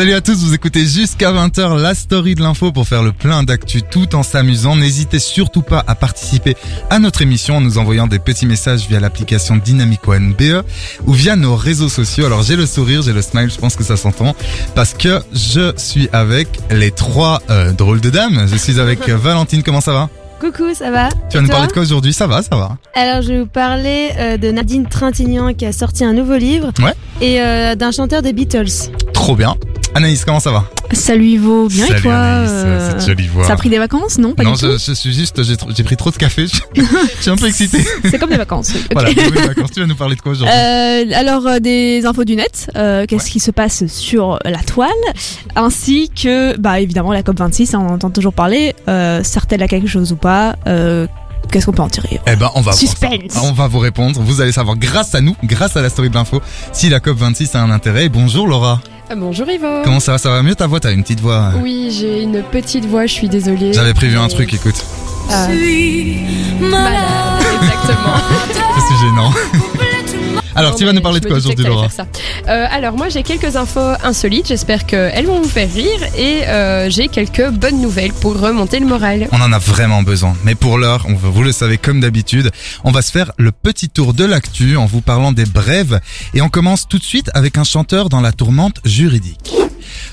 Salut à tous, vous écoutez jusqu'à 20h la story de l'info pour faire le plein d'actu tout en s'amusant. N'hésitez surtout pas à participer à notre émission en nous envoyant des petits messages via l'application Dynamico NBE ou via nos réseaux sociaux. Alors j'ai le sourire, j'ai le smile, je pense que ça s'entend parce que je suis avec les trois euh, drôles de dames. Je suis avec euh, Valentine, comment ça va? Coucou, ça va? Tu vas nous parler de quoi aujourd'hui? Ça va, ça va. Alors, je vais vous parler euh, de Nadine Trintignant qui a sorti un nouveau livre. Ouais. Et euh, d'un chanteur des Beatles. Trop bien. Anaïs, comment ça va? Salut Ivo, bien Salut et toi Anaïs, euh, cette jolie voix. Ça a pris des vacances, non? Pas Non, du je, tout. je suis juste, j'ai pris trop de café. Je, je suis un peu excité. C'est comme des vacances. oui. Voilà, bonnes vacances. Tu vas nous parler de quoi aujourd'hui? Euh, alors euh, des infos du net, euh, qu'est-ce qui se passe sur la toile, ainsi que bah évidemment la COP 26, on en entend toujours parler. Euh, Sert-elle à quelque chose ou pas Qu'est-ce qu'on peut en tirer? Eh ben, on va Suspense. ça. On va vous répondre. Vous allez savoir grâce à nous, grâce à la story de l'info, si la COP 26 a un intérêt. Bonjour Laura. Ah, Bonjour Ivo. Comment ça va Ça va mieux ta voix T'as une petite voix. Oui, j'ai une petite voix, je suis désolée. J'avais prévu un truc, écoute. Ah, malade, exactement. C'est gênant. Alors, tu vas nous parler de quoi aujourd'hui Laura. Euh, Alors moi j'ai quelques infos insolites, j'espère qu'elles vont vous faire rire et euh, j'ai quelques bonnes nouvelles pour remonter le moral. On en a vraiment besoin. Mais pour l'heure, on vous le savez comme d'habitude, on va se faire le petit tour de l'actu en vous parlant des brèves. Et on commence tout de suite avec un chanteur dans la tourmente juridique.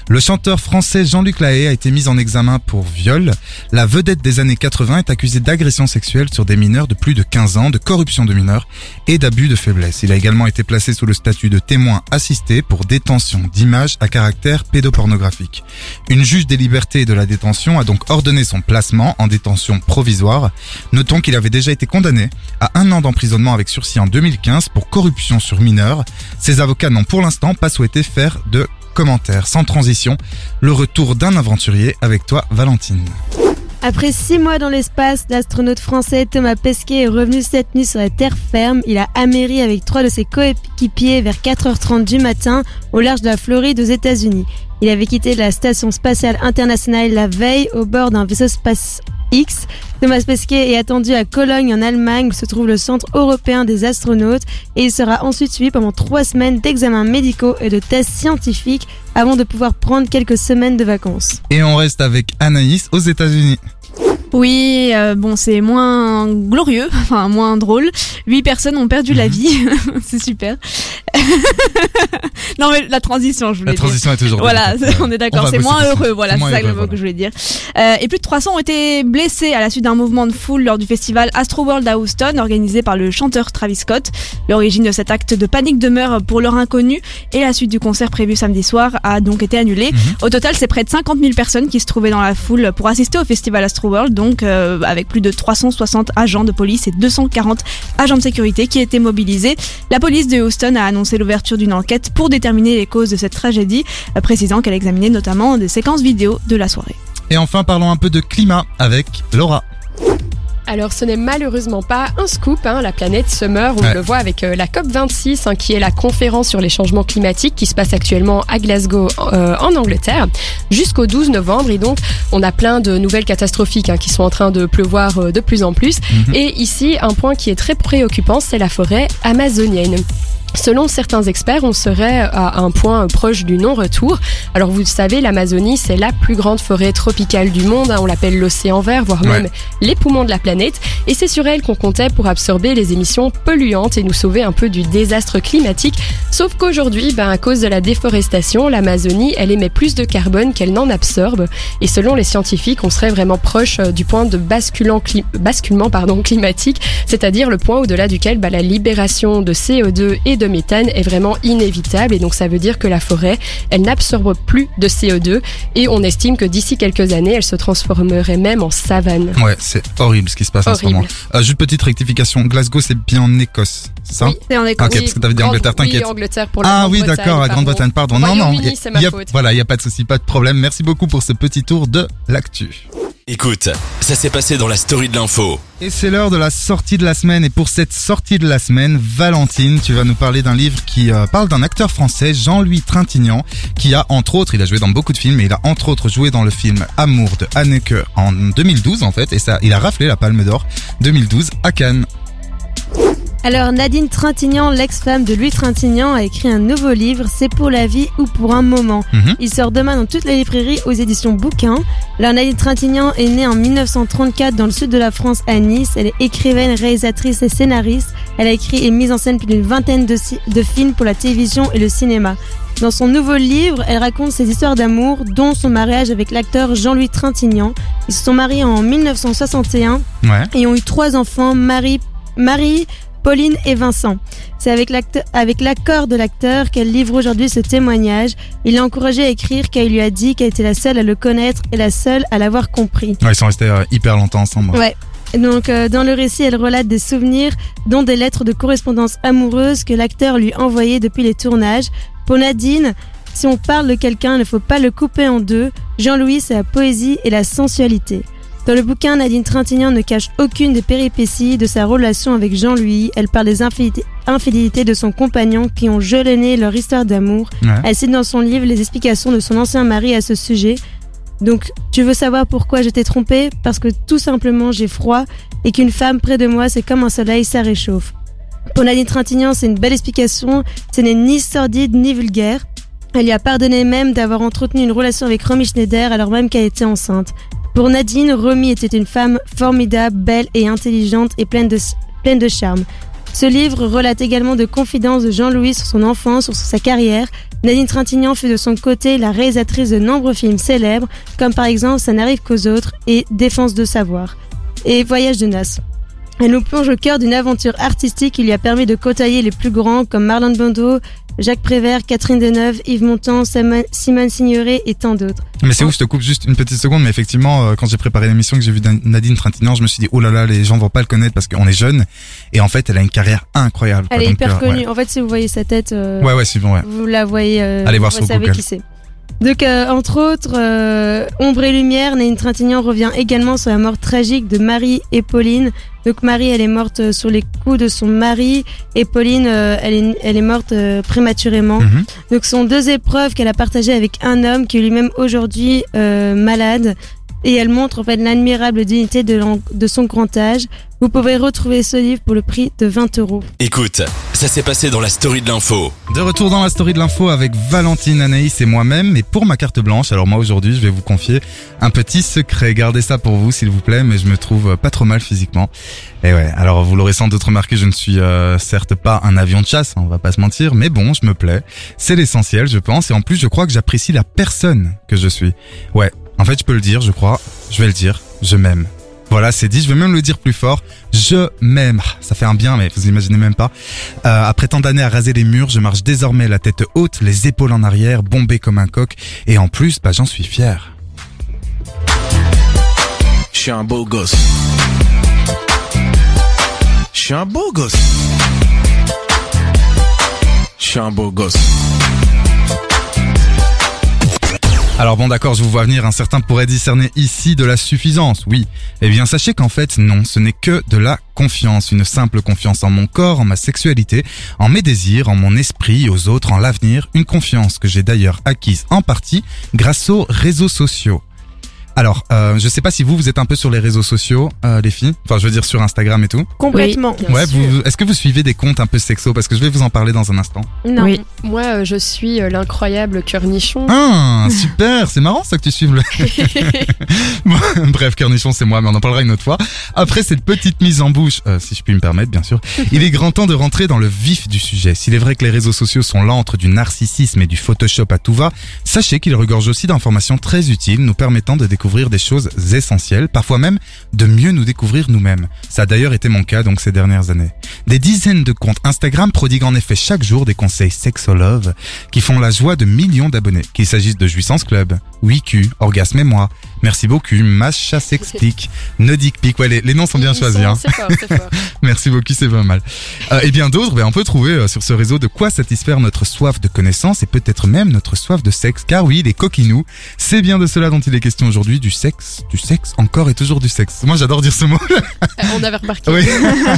Le chanteur français Jean-Luc Lahaye a été mis en examen pour viol. La vedette des années 80 est accusée d'agression sexuelle sur des mineurs de plus de 15 ans, de corruption de mineurs et d'abus de faiblesse. Il a également été placé sous le statut de témoin assisté pour détention d'images à caractère pédopornographique. Une juge des libertés et de la détention a donc ordonné son placement en détention provisoire. Notons qu'il avait déjà été condamné à un an d'emprisonnement avec sursis en 2015 pour corruption sur mineurs. Ses avocats n'ont pour l'instant pas souhaité faire de commentaires. Sans transition, le retour d'un aventurier avec toi, Valentine. Après six mois dans l'espace, l'astronaute français Thomas Pesquet est revenu cette nuit sur la terre ferme. Il a améri avec trois de ses coéquipiers vers 4h30 du matin au large de la Floride aux États-Unis. Il avait quitté la station spatiale internationale la veille au bord d'un vaisseau Space X. Thomas Pesquet est attendu à Cologne en Allemagne où se trouve le Centre européen des astronautes et il sera ensuite suivi pendant trois semaines d'examens médicaux et de tests scientifiques avant de pouvoir prendre quelques semaines de vacances. Et on reste avec Anaïs aux États-Unis. Oui, euh, bon, c'est moins glorieux, enfin moins drôle. Huit personnes ont perdu la Mhm. vie, c'est super. non mais la transition, je voulais La dire. transition est toujours Voilà, on est d'accord, c'est moins heureux, voilà, C'est ça le heureux, mot voilà. que je voulais dire. Euh, et plus de 300 ont été blessés à la suite d'un mouvement de foule lors du festival Astroworld à Houston, organisé par le chanteur Travis Scott. L'origine de cet acte de panique demeure pour l'heure inconnue, et la suite du concert prévu samedi soir a donc été annulée. Mhm. Au total, c'est près de 50 000 personnes qui se trouvaient dans la foule pour assister au festival Astroworld, donc euh, avec plus de 360 agents de police et 240 agents de sécurité qui étaient mobilisés. La police de Houston a annoncé l'ouverture d'une enquête pour déterminer les causes de cette tragédie, euh, précisant qu'elle examinait notamment des séquences vidéo de la soirée. Et enfin, parlons un peu de climat avec Laura. Alors ce n'est malheureusement pas un scoop, hein, la planète se meurt, on Ouais. le voit avec euh, la COP26 hein, qui est la conférence sur les changements climatiques qui se passe actuellement à Glasgow euh, en Angleterre jusqu'au 12 novembre et donc on a plein de nouvelles catastrophiques hein, qui sont en train de pleuvoir euh, de plus en plus Mhm. et ici un point qui est très préoccupant c'est la forêt amazonienne. Selon certains experts, on serait à un point proche du non-retour. Alors vous le savez, l'Amazonie, c'est la plus grande forêt tropicale du monde. hein. On l'appelle l'océan vert, voire Ouais. même les poumons de la planète. Et c'est sur elle qu'on comptait pour absorber les émissions polluantes et nous sauver un peu du désastre climatique. Sauf qu'aujourd'hui, ben, à cause de la déforestation, l'Amazonie, elle émet plus de carbone qu'elle n'en absorbe. Et selon les scientifiques, on serait vraiment proche euh, du point de basculant cli- basculement pardon, climatique, c'est-à-dire le point au-delà duquel ben, la libération de CO2 et de méthane est vraiment inévitable. Et donc ça veut dire que la forêt, elle n'absorbe plus de CO2 et on estime que d'ici quelques années, elle se transformerait même en savane. Ouais, c'est horrible ce qui se passe en ce Horrible. moment. Euh, juste petite rectification. Glasgow, c'est bien en Écosse, c'est ça Oui. C'est en Ok, Écosse. parce que t'avais dit Grande- Angleterre, t'inquiète. Oui, Angleterre pour la Ah oui, Grande-Bretagne, d'accord, la pardon. Grande-Bretagne, pardon. Non, non, Royaume-Uni, y- c'est ma y a- faute. voilà, il y a pas de souci, pas de problème. Merci beaucoup pour ce petit tour de l'actu. Écoute, ça s'est passé dans la story de l'info. Et c'est l'heure de la sortie de la semaine. Et pour cette sortie de la semaine, Valentine, tu vas nous parler d'un livre qui euh, parle d'un acteur français, Jean-Louis Trintignant, qui a entre autres, il a joué dans beaucoup de films, mais il a entre autres joué dans le film Amour de Anneke en 2012 en fait, et ça, il a raflé la Palme d'Or 2012 à Cannes. Alors Nadine Trintignant, l'ex-femme de Louis Trintignant, a écrit un nouveau livre, C'est pour la vie ou pour un moment. Mhm. Il sort demain dans toutes les librairies aux éditions Bouquin. Alors Nadine Trintignant est née en 1934 dans le sud de la France à Nice. Elle est écrivaine, réalisatrice et scénariste. Elle a écrit et mis en scène plus d'une vingtaine de, si- de films pour la télévision et le cinéma. Dans son nouveau livre, elle raconte ses histoires d'amour, dont son mariage avec l'acteur Jean-Louis Trintignant. Ils se sont mariés en 1961 Ouais. et ont eu trois enfants, Marie, Marie, Pauline et Vincent. C'est avec l'accord de l'acteur qu'elle livre aujourd'hui ce témoignage. Il l'a encouragé à écrire car il lui a dit qu'elle était la seule à le connaître et la seule à l'avoir compris. Ouais, ils sont restés euh, hyper longtemps ensemble. Ouais. Donc euh, dans le récit, elle relate des souvenirs, dont des lettres de correspondance amoureuse que l'acteur lui envoyait depuis les tournages. Pour Nadine, si on parle de quelqu'un, il ne faut pas le couper en deux. Jean-Louis, c'est la poésie et la sensualité. Dans le bouquin, Nadine Trintignant ne cache aucune des péripéties de sa relation avec Jean-Louis. Elle parle des infidélités- de son compagnon qui ont jalonné leur histoire d'amour. Ouais. Elle cite dans son livre les explications de son ancien mari à ce sujet. Donc, tu veux savoir pourquoi je t'ai trompé Parce que tout simplement j'ai froid et qu'une femme près de moi, c'est comme un soleil, ça réchauffe. Pour Nadine Trintignant, c'est une belle explication. Ce n'est ni sordide ni vulgaire. Elle lui a pardonné même d'avoir entretenu une relation avec Romy Schneider alors même qu'elle était enceinte. Pour Nadine, Romy était une femme formidable, belle et intelligente et pleine de, charme. Ce livre relate également de confidences de Jean-Louis sur son enfance, sur sa carrière. Nadine Trintignant fut de son côté la réalisatrice de nombreux films célèbres, comme par exemple Ça n'arrive qu'aux autres et Défense de savoir et Voyage de noces. Elle nous plonge au cœur d'une aventure artistique qui lui a permis de côtoyer les plus grands comme Marlon Brando, Jacques Prévert, Catherine Deneuve, Yves Montand, Simone Signoret et tant d'autres. Mais c'est ouf, je te coupe juste une petite seconde, mais effectivement, euh, quand j'ai préparé l'émission, que j'ai vu Nadine Trintignant, je me suis dit, oh là là, les gens vont pas le connaître parce qu'on est jeune. Et en fait, elle a une carrière incroyable. quoi. Elle est hyper euh, connue. En fait, si vous voyez sa tête, euh, Ouais, ouais, ouais c'est bon, ouais. vous la voyez. euh, Allez voir vous sur savez Google. qui c'est. Donc, euh, entre autres, euh, Ombre et Lumière, Nadine Trintignant revient également sur la mort tragique de Marie et Pauline. Donc, Marie, elle est morte euh, sur les coups de son mari et Pauline, euh, elle, est, elle est morte euh, prématurément. Mhm. Donc, ce sont deux épreuves qu'elle a partagées avec un homme qui est lui-même aujourd'hui euh, malade. Et elle montre en fait l'admirable dignité de, son grand âge. Vous pouvez retrouver ce livre pour le prix de 20 euros. Écoute, ça s'est passé dans la story de l'info. De retour dans la story de l'info avec Valentine, Anaïs et moi-même. Et pour ma carte blanche, alors moi aujourd'hui, je vais vous confier un petit secret. Gardez ça pour vous, s'il vous plaît, mais je me trouve pas trop mal physiquement. Et ouais, alors vous l'aurez sans doute remarqué, je ne suis euh, certes pas un avion de chasse, on va pas se mentir, mais bon, je me plais. C'est l'essentiel, je pense. Et en plus, je crois que j'apprécie la personne que je suis. Ouais, en fait, je peux le dire, je crois. Je vais le dire, je m'aime. Voilà, c'est dit, je vais même le dire plus fort. Je m'aime. Ah, Ça fait un bien, mais vous imaginez même pas. Euh, après tant d'années à raser les murs, je marche désormais la tête haute, les épaules en arrière, bombé comme un coq. Et en plus, bah, j'en suis fier. Je suis un beau gosse. Je. Alors bon d'accord, je vous vois venir, un certain pourrait discerner ici de la suffisance, oui. Eh bien sachez qu'en fait non, ce n'est que de la confiance, une simple confiance en mon corps, en ma sexualité, en mes désirs, en mon esprit, aux autres, en l'avenir, une confiance que j'ai d'ailleurs acquise en partie grâce aux réseaux sociaux. Alors, euh, je sais pas si vous, vous êtes un peu sur les réseaux sociaux, euh, les filles. Enfin, je veux dire sur Instagram et tout. Complètement. Oui, ouais, vous, est-ce que vous suivez des comptes un peu sexo? Parce que je vais vous en parler dans un instant. Non. Oui, moi euh, je suis euh, l'incroyable Cœurnichon. Ah, super, c'est marrant ça que tu suives le... Bon, Bref, Cornichon, c'est moi, mais on en parlera une autre fois. Après cette petite mise en bouche, euh, si je puis me permettre, bien sûr, il est grand temps de rentrer dans le vif du sujet. S'il est vrai que les réseaux sociaux sont l'antre du narcissisme et du Photoshop à tout va, sachez qu'ils regorgent aussi d'informations très utiles, nous permettant de découvrir des choses essentielles, parfois même de mieux nous découvrir nous-mêmes. Ça a d'ailleurs été mon cas donc ces dernières années. Des dizaines de comptes Instagram prodiguent en effet chaque jour des conseils sexolove qui font la joie de millions d'abonnés, qu'il s'agisse de Jouissance Club, WeQ, Orgasme et moi, Merci beaucoup, Macha s'explique, Nodic Pic, ouais les, les noms sont bien Ils choisis. sont- Hein. Fort, fort. Merci beaucoup, c'est pas mal. Euh, et bien d'autres, ben, on peut trouver euh, sur ce réseau de quoi satisfaire notre soif de connaissance et peut-être même notre soif de sexe. Car oui, les coquinous, c'est bien de cela dont il est question aujourd'hui, du sexe, du sexe, encore et toujours du sexe. Moi j'adore dire ce mot, Euh, On avait remarqué. oui.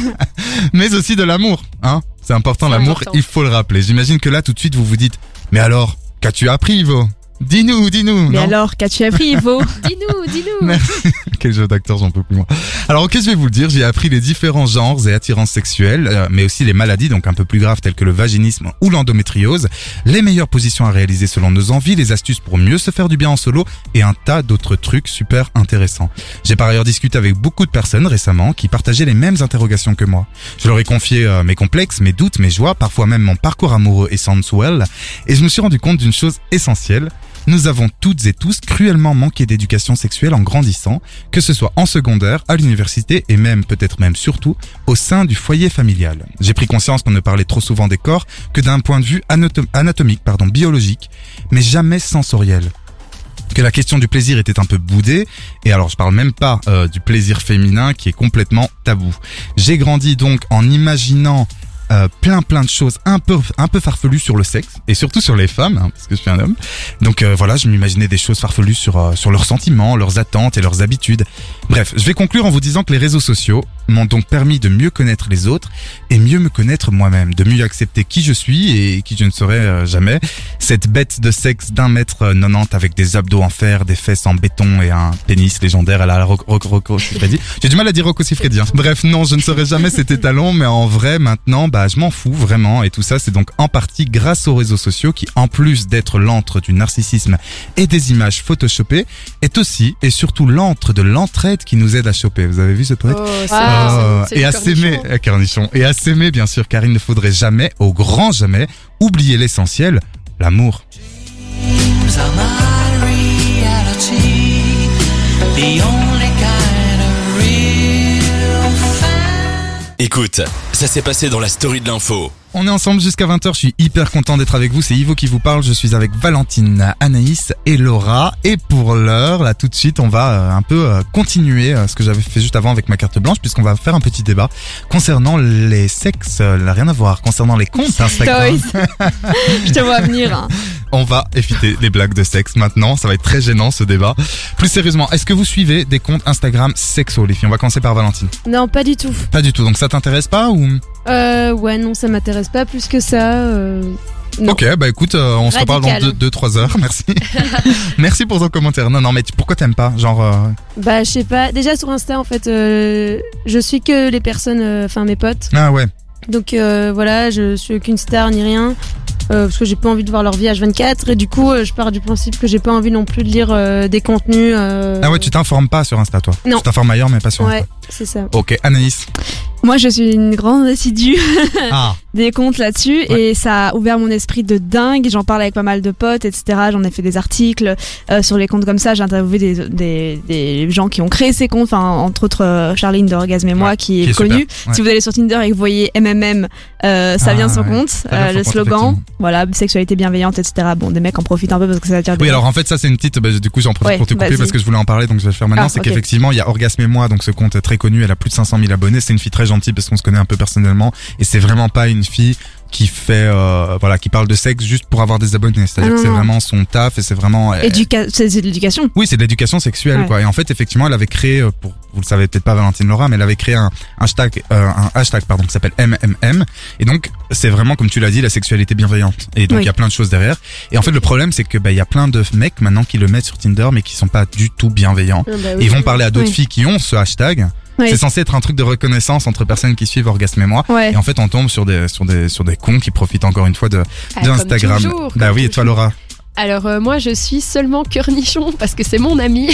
mais aussi de l'amour, hein. C'est important l'amour, il faut le rappeler. J'imagine que là tout de suite vous vous dites, mais alors, qu'as-tu appris Ivo? Dis-nous, dis-nous. Mais non alors, qu'as-tu appris, Ivo Dis-nous, dis-nous. Merci. Quel jeu d'acteur, j'en peux plus moi. Alors ok, je vais vous le dire, j'ai appris les différents genres et attirances sexuelles, euh, mais aussi les maladies, donc un peu plus graves telles que le vaginisme ou l'endométriose, les meilleures positions à réaliser selon nos envies, les astuces pour mieux se faire du bien en solo et un tas d'autres trucs super intéressants. J'ai par ailleurs discuté avec beaucoup de personnes récemment qui partageaient les mêmes interrogations que moi. Je leur ai confié euh, mes complexes, mes doutes, mes joies, parfois même mon parcours amoureux et sensuel, et je me suis rendu compte d'une chose essentielle. Nous avons toutes et tous cruellement manqué d'éducation sexuelle en grandissant, que ce soit en secondaire, à l'université et même, peut-être même surtout, au sein du foyer familial. J'ai pris conscience qu'on ne parlait trop souvent des corps que d'un point de vue anato- anatomique, pardon, biologique, mais jamais sensoriel que la question du plaisir était un peu boudée, et alors je parle même pas euh, du plaisir féminin qui est complètement tabou. J'ai grandi donc en imaginant euh, plein plein de choses un peu un peu farfelues sur le sexe et surtout sur les femmes hein, parce que je suis un homme. Donc euh, voilà, je m'imaginais des choses farfelues sur euh, sur leurs sentiments, leurs attentes et leurs habitudes. Bref, je vais conclure en vous disant que les réseaux sociaux m'ont donc permis de mieux connaître les autres et mieux me connaître moi-même, de mieux accepter qui je suis et qui je ne serai euh, jamais. Cette bête de sexe d'un mètre euh, 90 avec des abdos en fer, des fesses en béton et un pénis légendaire à la Roc- Roc- Rocco Siffredi. J'ai du mal à dire Rocco Siffredi. hein. Bref, non, je ne serai jamais cet étalon, mais en vrai, maintenant, bah, je m'en fous vraiment. Et tout ça, c'est donc en partie grâce aux réseaux sociaux qui, en plus d'être l'antre du narcissisme et des images photoshopées, est aussi et surtout l'antre de l'entraide qui nous aide à choper. Vous avez vu ce poète Oh, Oh, c'est et à s'aimer, cornichon, et à s'aimer bien sûr, car il ne faudrait jamais, au grand jamais, oublier l'essentiel, l'amour. The only Écoute, ça s'est passé dans la story de l'info. On est ensemble jusqu'à 20h, je suis hyper content d'être avec vous, c'est Ivo qui vous parle, je suis avec Valentine, Anaïs et Laura. Et pour l'heure, là tout de suite, on va euh, un peu euh, continuer euh, ce que j'avais fait juste avant avec ma carte blanche, puisqu'on va faire un petit débat concernant les sexes, là, rien à voir, concernant les comptes Instagram. Toys. Je te vois venir. hein. On va éviter les blagues de sexe maintenant, ça va être très gênant ce débat. Plus sérieusement, est-ce que vous suivez des comptes Instagram sexo les filles? On va commencer par Valentine. Non, pas du tout. Pas du tout, donc ça t'intéresse pas ou Euh, ouais, non, ça m'intéresse pas plus que ça. euh, Non. Ok, bah écoute, euh, on se reparle dans Radical. 2-3 heures, merci. merci pour ton commentaire. Non, non, mais tu- pourquoi t'aimes pas Genre, euh, Bah, je sais pas. Déjà sur Insta, en fait, euh, je suis que les personnes, euh, enfin mes potes. ah ouais, Donc euh, voilà, je suis aucune star ni rien. Euh, parce que j'ai pas envie de voir leur vie H24 et du coup euh, je pars du principe que j'ai pas envie non plus de lire euh, des contenus euh, ah ouais, tu t'informes pas sur Insta toi Non. Tu t'informes ailleurs, mais pas sur ouais Insta. c'est ça Ok, Anaïs. Moi, je suis une grande assidue Ah, des comptes là-dessus Ouais. et ça a ouvert mon esprit de dingue. J'en parle avec pas mal de potes, etc. J'en ai fait des articles euh, sur les comptes comme ça. J'ai interviewé des, des, des gens qui ont créé ces comptes, enfin entre autres euh, Charline d'Orgasme et moi Ouais, qui est, qui est connue. ouais. Si vous allez sur Tinder et que vous voyez MMM, euh, ça Ah, vient de son ouais. compte. De Euh, le compte, slogan. Voilà, sexualité bienveillante, etc. Bon, des mecs en profitent un peu parce que ça attire des oui, alors en fait, ça c'est une petite. Bah, du coup, j'en profite Ouais, pour te couper parce que je voulais en parler, donc je vais le faire maintenant. Ah, c'est qu'effectivement, il y a Orgasme et moi, donc ce compte est très connu. Elle a plus de 500 000 abonnés. C'est une fille très gentille parce qu'on se connaît un peu personnellement, et c'est vraiment pas une fille qui fait, euh, voilà, qui parle de sexe juste pour avoir des abonnés. C'est-à-dire Ah, que c'est vraiment son taf et c'est vraiment. euh, Éduca- c'est de l'éducation. Oui, c'est de l'éducation sexuelle, Ouais. quoi. Et en fait, effectivement, elle avait créé, euh, pour vous le savez peut-être pas, Valentine Laura, mais elle avait créé un hashtag, euh, un hashtag, pardon, qui s'appelle MMM. Et donc, c'est vraiment, comme tu l'as dit, la sexualité bienveillante. Et donc, il Oui. y a plein de choses derrière. Et en fait, le problème, c'est que, bah, il y a plein de mecs maintenant qui le mettent sur Tinder, mais qui sont pas du tout bienveillants. Ah bah Et ils vont parler à d'autres Oui. filles qui ont ce hashtag. Oui. C'est censé être un truc de reconnaissance entre personnes qui suivent Orgasme et moi. Ouais. Et en fait, on tombe sur des, sur des, sur des cons qui profitent encore une fois de, Ah, de comme Instagram. toujours, bah comme oui, et toi. Laura? Alors euh, moi je suis seulement Cornichon parce que c'est mon ami.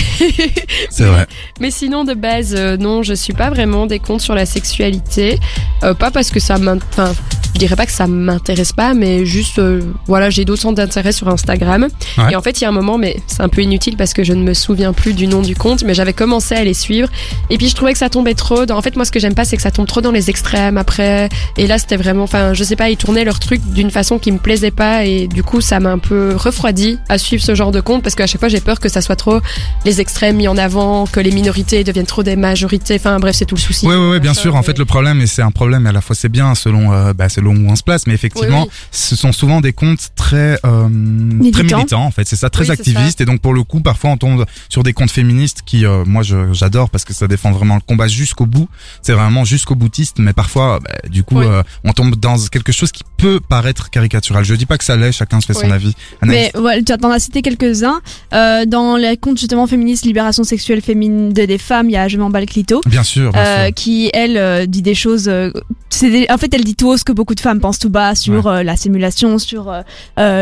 C'est vrai. Mais sinon de base euh, non je suis pas vraiment des comptes sur la sexualité. Euh, pas parce que ça m'int- enfin je dirais pas que ça m'intéresse pas mais juste euh, voilà j'ai d'autres centres d'intérêt sur Instagram. Ouais. Et en fait il y a un moment mais c'est un peu inutile parce que je ne me souviens plus du nom du compte mais j'avais commencé à les suivre et puis je trouvais que ça tombait trop dans... en fait moi ce que j'aime pas c'est que ça tombe trop dans les extrêmes après et là c'était vraiment enfin je sais pas ils tournaient leur truc d'une façon qui me plaisait pas et du coup ça m'a un peu refroidi à suivre ce genre de compte parce qu'à chaque fois j'ai peur que ça soit trop les extrêmes mis en avant que les minorités deviennent trop des majorités enfin bref c'est tout le souci Oui, oui, oui, bien sûr. En fait, le problème, et c'est un problème, et à la fois c'est bien selon, euh, bah, selon où on se place, mais effectivement, Oui, oui. ce sont souvent des comptes très euh, très Militants. militants en fait, c'est ça, très Oui, c'est activistes et donc pour le coup, parfois on tombe sur des comptes féministes qui, euh, moi, je- j'adore parce que ça défend vraiment le combat jusqu'au bout. C'est vraiment jusqu'au boutiste, mais parfois, bah, du coup, Oui. euh, on tombe dans quelque chose qui peut paraître caricatural. Je dis pas que ça l'est, chacun se fait son avis. Anaïs Voilà, tu en as cité quelques-uns. Euh, dans les comptes justement féministes, libération sexuelle féminine de- des femmes, il y a Je m'emballe clito. bien sûr, bien euh, sûr. qui elle euh, dit des choses euh, c'est des- en fait elle dit tout haut ce que beaucoup de femmes pensent tout bas sur euh, la simulation sur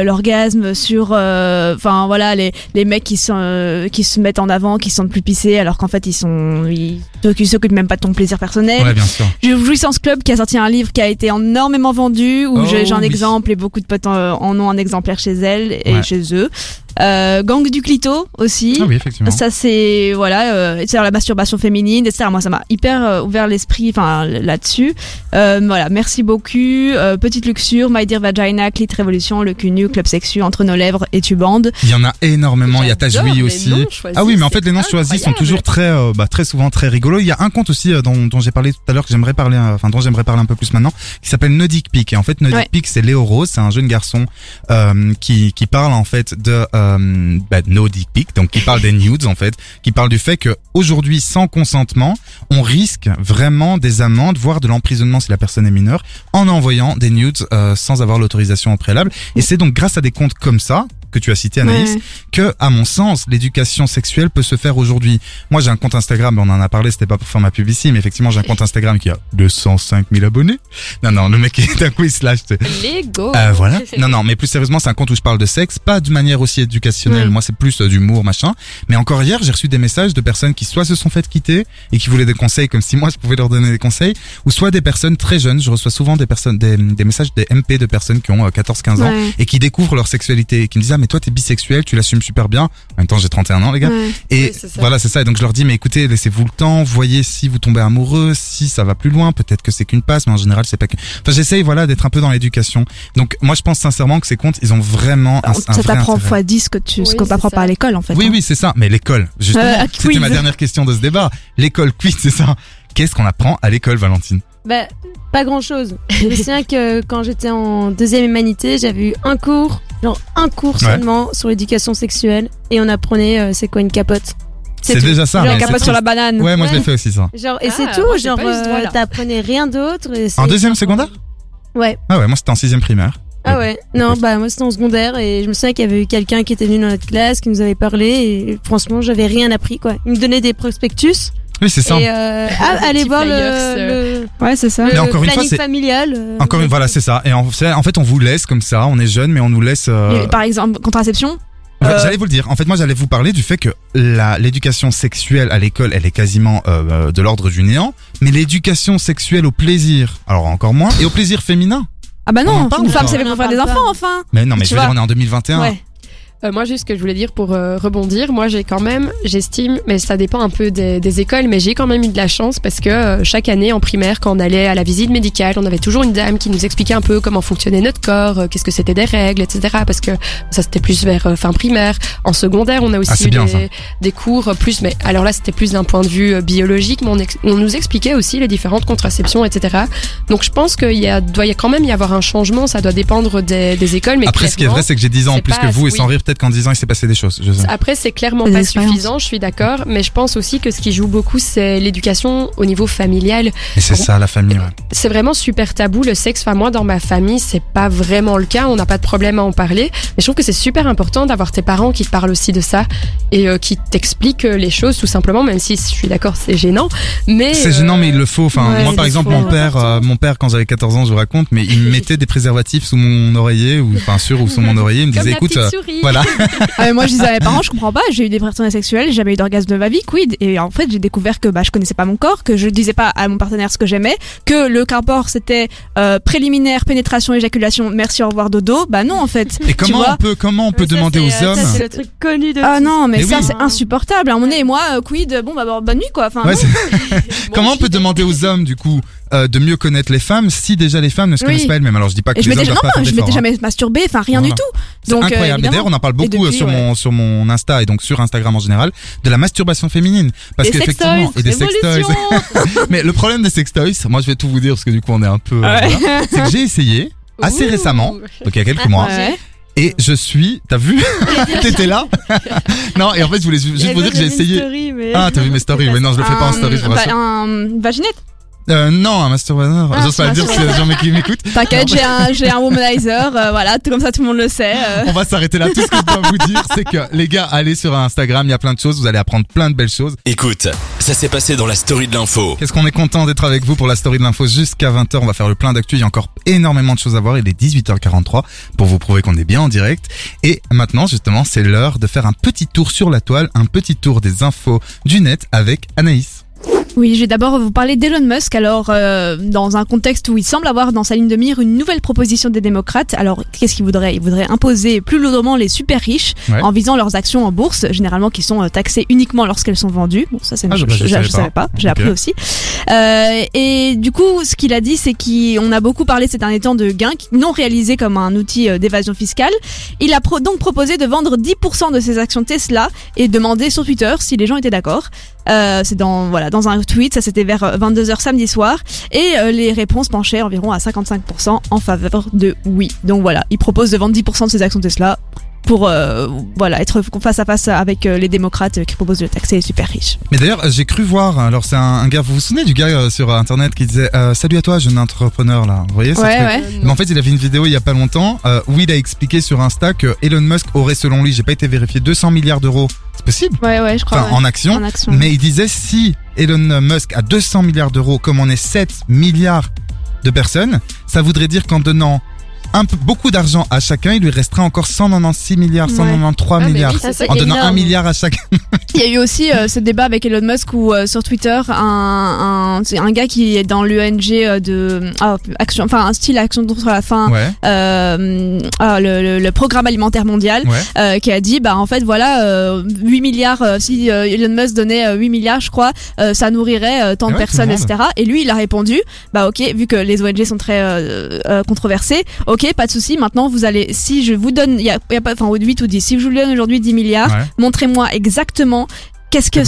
l'orgasme sur euh, enfin voilà les les mecs qui sont euh, qui se mettent en avant qui sentent plus pissés alors qu'en fait ils sont ils s'occupent même pas de ton plaisir personnel Ouais, bien sûr. Jouissance Club qui a sorti un livre qui a été énormément vendu où Oh, j'ai un oui. exemple et beaucoup de potes en, en ont un exemplaire chez et Ouais. Chez eux euh, Gang du clito aussi Ah oui, effectivement. ça c'est voilà, euh, c'est la masturbation féminine, etc. Moi ça m'a hyper euh, ouvert l'esprit, enfin là-dessus. Euh, voilà, merci beaucoup. Euh, petite luxure, My Dear Vagina, Clit Révolution, le cul nu, Club Sexu, entre nos lèvres et tu bandes. Il y en a énormément. Il y a Tajoui aussi. Ah oui, mais en fait, les noms choisis sont toujours très, euh, bah, très souvent très rigolos. Il y a un compte aussi euh, dont, dont j'ai parlé tout à l'heure que j'aimerais parler, euh, enfin dont j'aimerais parler un peu plus maintenant, qui s'appelle Nodic Peak. Et en fait, Nodic Ouais. Peak, c'est Léo Rose, c'est un jeune garçon euh, qui qui parle en fait de euh, bah, No Dick Pic, donc qui parle des nudes en fait, qui parle du fait que aujourd'hui, sans consentement, on risque vraiment des amendes, voire de l'emprisonnement si la personne est mineure, en envoyant des nudes euh, sans avoir l'autorisation au préalable. Et c'est donc grâce à des comptes comme ça que tu as cité Anaïs, Ouais. que, à mon sens, l'éducation sexuelle peut se faire aujourd'hui. Moi, j'ai un compte Instagram, on en a parlé, c'était pas pour faire ma publicité, mais effectivement, j'ai un compte Instagram qui a 205 000 abonnés. Non, non, le mec est d'un coup, il se lâche. Lego. Euh, voilà. Non, non, mais plus sérieusement, c'est un compte où je parle de sexe, pas de manière aussi éducationnel. Oui. Moi, c'est plus euh, d'humour, machin. Mais encore hier, j'ai reçu des messages de personnes qui soit se sont faites quitter et qui voulaient des conseils, comme si moi je pouvais leur donner des conseils, ou soit des personnes très jeunes. Je reçois souvent des personnes, des, des messages des MP de personnes qui ont euh, 14-15 ans et qui découvrent leur sexualité et qui me disent ah mais toi t'es bisexuel, tu l'assumes super bien. En même temps, j'ai 31 ans les gars. Ouais. Et oui, voilà, c'est ça. Et donc je leur dis mais écoutez, laissez-vous le temps, voyez si vous tombez amoureux, si ça va plus loin, peut-être que c'est qu'une passe, mais en général c'est pas que. Enfin, j'essaye voilà d'être un peu dans l'éducation. Donc moi je pense sincèrement que ces comptes ils ont vraiment un, ça t'apprend x 10 ce que tu, oui, ce qu'on t'apprend pas à l'école en fait. Oui, hein. oui, c'est ça. Mais l'école, justement, euh, c'était ma dernière question de ce débat. L'école, quiz, c'est ça. Qu'est-ce qu'on apprend à l'école, Valentine? Bah, pas grand chose. Je me souviens que quand j'étais en deuxième humanité, j'avais eu un cours, genre un cours seulement sur l'éducation sexuelle et on apprenait euh, c'est quoi une capote? C'est déjà ça. Genre capote sur la banane. Ouais, moi ouais. je l'ai fait aussi ça. Genre, et ah, c'est tout, genre euh, t'apprenais rien d'autre. En deuxième secondaire? Ouais. Ah ouais, moi c'était en sixième primaire. Ah ouais. Non, bah, moi c'était en secondaire et je me souviens qu'il y avait eu quelqu'un qui était venu dans notre classe, qui nous avait parlé et franchement, j'avais rien appris, quoi. Il me donnait des prospectus Oui, c'est ça. et, euh, ah, allez voir le, le, Ouais, c'est ça. le Mais encore une fois, planning c'est- familial. euh, Encore une, voilà, c'est ça. Et en, fait- en fait, on vous laisse comme ça. On est jeune, mais on nous laisse. euh, Par exemple, contraception. Euh, J'allais vous le dire. En fait, moi, j'allais vous parler du fait que la l'éducation sexuelle à l'école, elle est quasiment euh, de l'ordre du néant, mais l'éducation sexuelle au plaisir, alors encore moins, et au plaisir féminin. Ah bah non, une femme c'est fait pour faire des enfants enfin. Mais non, mais Tu je veux vois. dire, on est en 2021. Ouais. Euh, moi, juste ce que je voulais dire pour euh, rebondir, moi j'ai quand même, j'estime, mais ça dépend un peu des, des écoles, mais j'ai quand même eu de la chance parce que euh, chaque année en primaire, quand on allait à la visite médicale, on avait toujours une dame qui nous expliquait un peu comment fonctionnait notre corps, euh, qu'est-ce que c'était des règles, etc. Parce que ça c'était plus vers euh, fin primaire. En secondaire, on a Ah, aussi c'est eu bien, ça. des, des cours plus, mais alors là c'était plus d'un point de vue biologique, mais on, ex- on nous expliquait aussi les différentes contraceptions, etc. Donc je pense qu'il y a, doit y a quand même y avoir un changement, ça doit dépendre des, des écoles, mais Après, ce qui est vrai, c'est que j'ai 10 ans en plus que vous, et sans rire, peut-être qu'en 10 ans, il s'est passé des choses. Je sais. Après, c'est clairement pas expériences. suffisant, je suis d'accord, mais je pense aussi que ce qui joue beaucoup, c'est l'éducation au niveau familial. Et c'est ça, la famille. ouais. C'est vraiment super tabou, le sexe. Enfin, moi, dans ma famille, c'est pas vraiment le cas, on n'a pas de problème à en parler. Mais je trouve que c'est super important d'avoir tes parents qui te parlent aussi de ça et euh, qui t'expliquent les choses, tout simplement, même si je suis d'accord, c'est gênant. Mais C'est euh, gênant, mais il le faut. Enfin, ouais, moi, par le exemple, mon père, euh, mon père, quand j'avais 14 ans, je vous raconte, mais il me mettait des préservatifs sous mon oreiller, ou enfin sur ou sous mon oreiller. Il me Comme disait, écoute, euh, souris. Voilà. Ah, mais moi, je disais à mes parents, je comprends pas, j'ai eu des partenaires sexuels, j'ai jamais eu d'orgasme de ma vie, quid? Et en fait, j'ai découvert que bah, je connaissais pas mon corps, que je disais pas à mon partenaire ce que j'aimais, que le rapport c'était euh, préliminaire, pénétration, éjaculation, merci, au revoir, dodo. Bah non, en fait. Et Tu comment vois on peut, comment on peut ça, demander aux euh, hommes ça, c'est le truc connu de Ah non, mais, Mais ça oui. c'est insupportable. À un moment donné, moi, euh, quid, bon bah bonne nuit quoi. Enfin, Ouais, Comment on peut demander aux hommes, du coup, euh, de mieux connaître les femmes si déjà les femmes ne se Oui. connaissent pas elles-mêmes Alors je dis pas que je les hommes non, pas non, je m'étais hein. jamais masturbée, enfin rien Voilà. du tout. C'est Donc, euh, incroyable. Évidemment. d'ailleurs, on en parle beaucoup euh, depuis, sur ouais. mon sur mon Insta et donc sur Instagram en général de la masturbation féminine parce qu'effectivement et des sextoys. Mais le problème des sextoys, moi je vais tout vous dire parce que du coup on est un peu. euh, Ouais. voilà. C'est que j'ai essayé assez Ouh. récemment, donc il y a quelques mois, Ouais. et je suis. T'as vu? T'étais là? Non, et en fait je voulais ju- juste vous dire que j'ai essayé. Ah, t'as vu mes stories Oui, non, je le fais pas en story, je vous rassure. un vaginette. Euh, non, un masturbateur. Ah, J'ose pas le dire a des gens qui m'écoutent. T'inquiète, j'ai un, j'ai un womanizer, euh, voilà, tout comme ça tout le monde le sait. euh. On va s'arrêter là. Tout ce que je dois vous dire, c'est que les gars, allez sur Instagram, il y a plein de choses, vous allez apprendre plein de belles choses. Écoute, ça s'est passé dans la story de l'info. Qu'est-ce qu'on est content d'être avec vous pour la story de l'info jusqu'à 20h. On va faire le plein d'actu. Il y a encore énormément de choses à voir. Il est 18h43 pour vous prouver qu'on est bien en direct. Et maintenant, justement, c'est l'heure de faire un petit tour sur la toile, un petit tour des infos du net avec Anaïs. Oui, je vais d'abord vous parler d'Elon Musk. Alors, euh, dans un contexte où il semble avoir dans sa ligne de mire une nouvelle proposition des démocrates. Alors, qu'est-ce qu'il voudrait? Il voudrait imposer plus lourdement les super riches Ouais. en visant leurs actions en bourse, généralement qui sont euh, taxées uniquement lorsqu'elles sont vendues. Bon, ça, c'est Ah, je- chose- je je, savais pas. pas. J'ai appris aussi. Euh, et du coup, ce qu'il a dit, c'est qu'on a beaucoup parlé ces derniers temps de gains non réalisés comme un outil euh, d'évasion fiscale. Il a pro- donc proposé de vendre 10% de ses actions Tesla et demandé sur Twitter si les gens étaient d'accord. Euh, c'est dans voilà dans un tweet, ça c'était vers euh, 22h samedi soir et euh, les réponses penchaient environ à 55% en faveur de oui. Donc voilà, il propose de vendre 10% de ses actions Tesla pour euh, voilà être face à face avec euh, les démocrates euh, qui proposent de taxer les super riches. Mais d'ailleurs, j'ai cru voir, alors c'est un, un gars, vous vous souvenez du gars euh, sur internet qui disait euh, Salut à toi, jeune entrepreneur là. Vous voyez ce Ouais ouais. Mais en fait, il a fait une vidéo il y a pas longtemps euh, où il a expliqué sur Insta que Elon Musk aurait, selon lui, j'ai pas été vérifié, 200 milliards d'euros. C'est possible? Ouais ouais, je crois. Enfin, ouais. en action. En action. Mais il disait si Elon Musk a 200 milliards d'euros, comme on est 7 milliards de personnes, ça voudrait dire qu'en donnant un peu, beaucoup d'argent à chacun, il lui restera encore 196 milliards, Ouais. 193 Ah, milliards. oui, ça, c'est en donnant énorme. un milliard à chacun. Il y a eu aussi euh, ce débat avec Elon Musk où euh, sur Twitter un un, c'est un gars qui est dans l'ONG euh, de ah, action enfin un style action contre la faim Ouais, euh, ah, le, le, le programme alimentaire mondial ouais. euh, qui a dit bah en fait voilà euh, 8 milliards euh, si euh, Elon Musk donnait euh, 8 milliards je crois euh, ça nourrirait euh, tant de personnes etc et lui il a répondu bah ok vu que les ONG sont très euh, euh, controversées ok pas de souci maintenant vous allez si je vous donne il y a, il y a pas enfin 8 ou 10 si je vous donne aujourd'hui 10 milliards ouais. montrez-moi exactement qu'est-ce que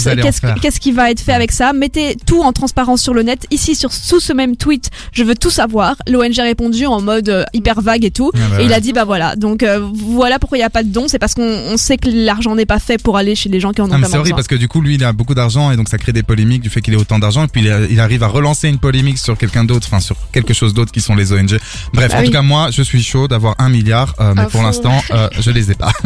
Que qui va être fait avec ça? Mettez tout en transparence sur le net. Ici sur sous ce même tweet je veux tout savoir. l'ONG a répondu en mode euh, hyper vague et tout. Ah bah et il a dit bah voilà. Donc euh, voilà pourquoi il n'y a pas de don c'est parce qu'on on sait que l'argent n'est pas fait pour aller chez les gens qui en ont Ah, mais c'est vraiment horrible besoin. parce que du coup lui il a beaucoup d'argent et donc ça crée des polémiques du fait qu'il ait autant d'argent. Et puis il, a- il arrive à relancer une polémique sur quelqu'un d'autre, enfin sur quelque chose d'autre qui sont les ONG. Bref, Bah en oui. tout cas moi je suis chaud d'avoir un milliard, euh, mais À pour fond. l'instant euh, je les ai pas.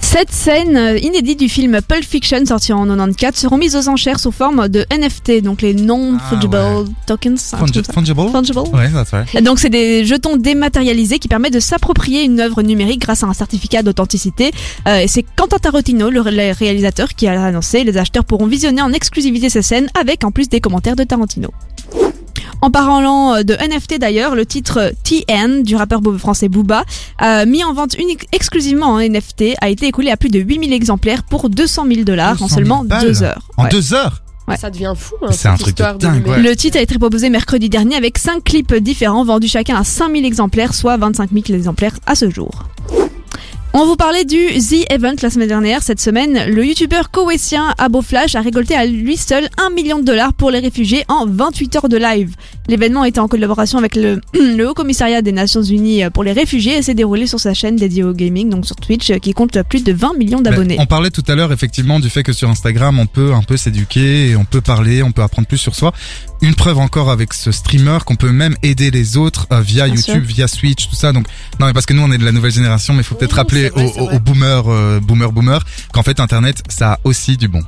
Cette scène inédite du film Pulp Fiction sorti en 94 seront mises aux enchères sous forme de NFT, donc les non-fungible Ah ouais. tokens. Fungi- fungible. Fungible. Ouais, that's right. Donc c'est des jetons dématérialisés qui permettent de s'approprier une œuvre numérique grâce à un certificat d'authenticité. Euh, et c'est Quentin Tarantino, le ré- réalisateur, qui a annoncé les acheteurs pourront visionner en exclusivité ces scènes avec en plus des commentaires de Tarantino. En parlant euh, de NFT d'ailleurs, le titre TN du rappeur français Booba, euh, mis en vente unique, exclusivement en NFT, a été écoulé à plus de 8000 exemplaires pour 200 000 dollars 200 en 000 sellement balles. deux heures. En Ouais. deux heures. Ouais. Ça devient fou. Hein, C'est un truc de dingue, ouais. Le titre a été proposé mercredi dernier avec 5 clips différents vendus chacun à 5000 exemplaires, soit 25 000 exemplaires à ce jour. On vous parlait du The Event la semaine dernière. Cette semaine, le youtubeur koweïtien Abo Flash a récolté à lui seul 1 million de dollars pour les réfugiés en 28 heures de live. L'événement était en collaboration avec le, le Haut Commissariat des Nations Unies pour les réfugiés et s'est déroulé sur sa chaîne dédiée au gaming, donc sur Twitch, qui compte plus de 20 millions d'abonnés. On parlait tout à l'heure effectivement du fait que sur Instagram on peut un peu s'éduquer et on peut parler, on peut apprendre plus sur soi. Une preuve encore avec ce streamer qu'on peut même aider les autres euh, via Bien YouTube, via Switch, tout ça. Donc non mais parce que nous on est de la nouvelle génération, mais il faut Oui, peut-être rappeler vrai, aux, boomers, euh, boomers, boomers, qu'en fait Internet ça a aussi du bon.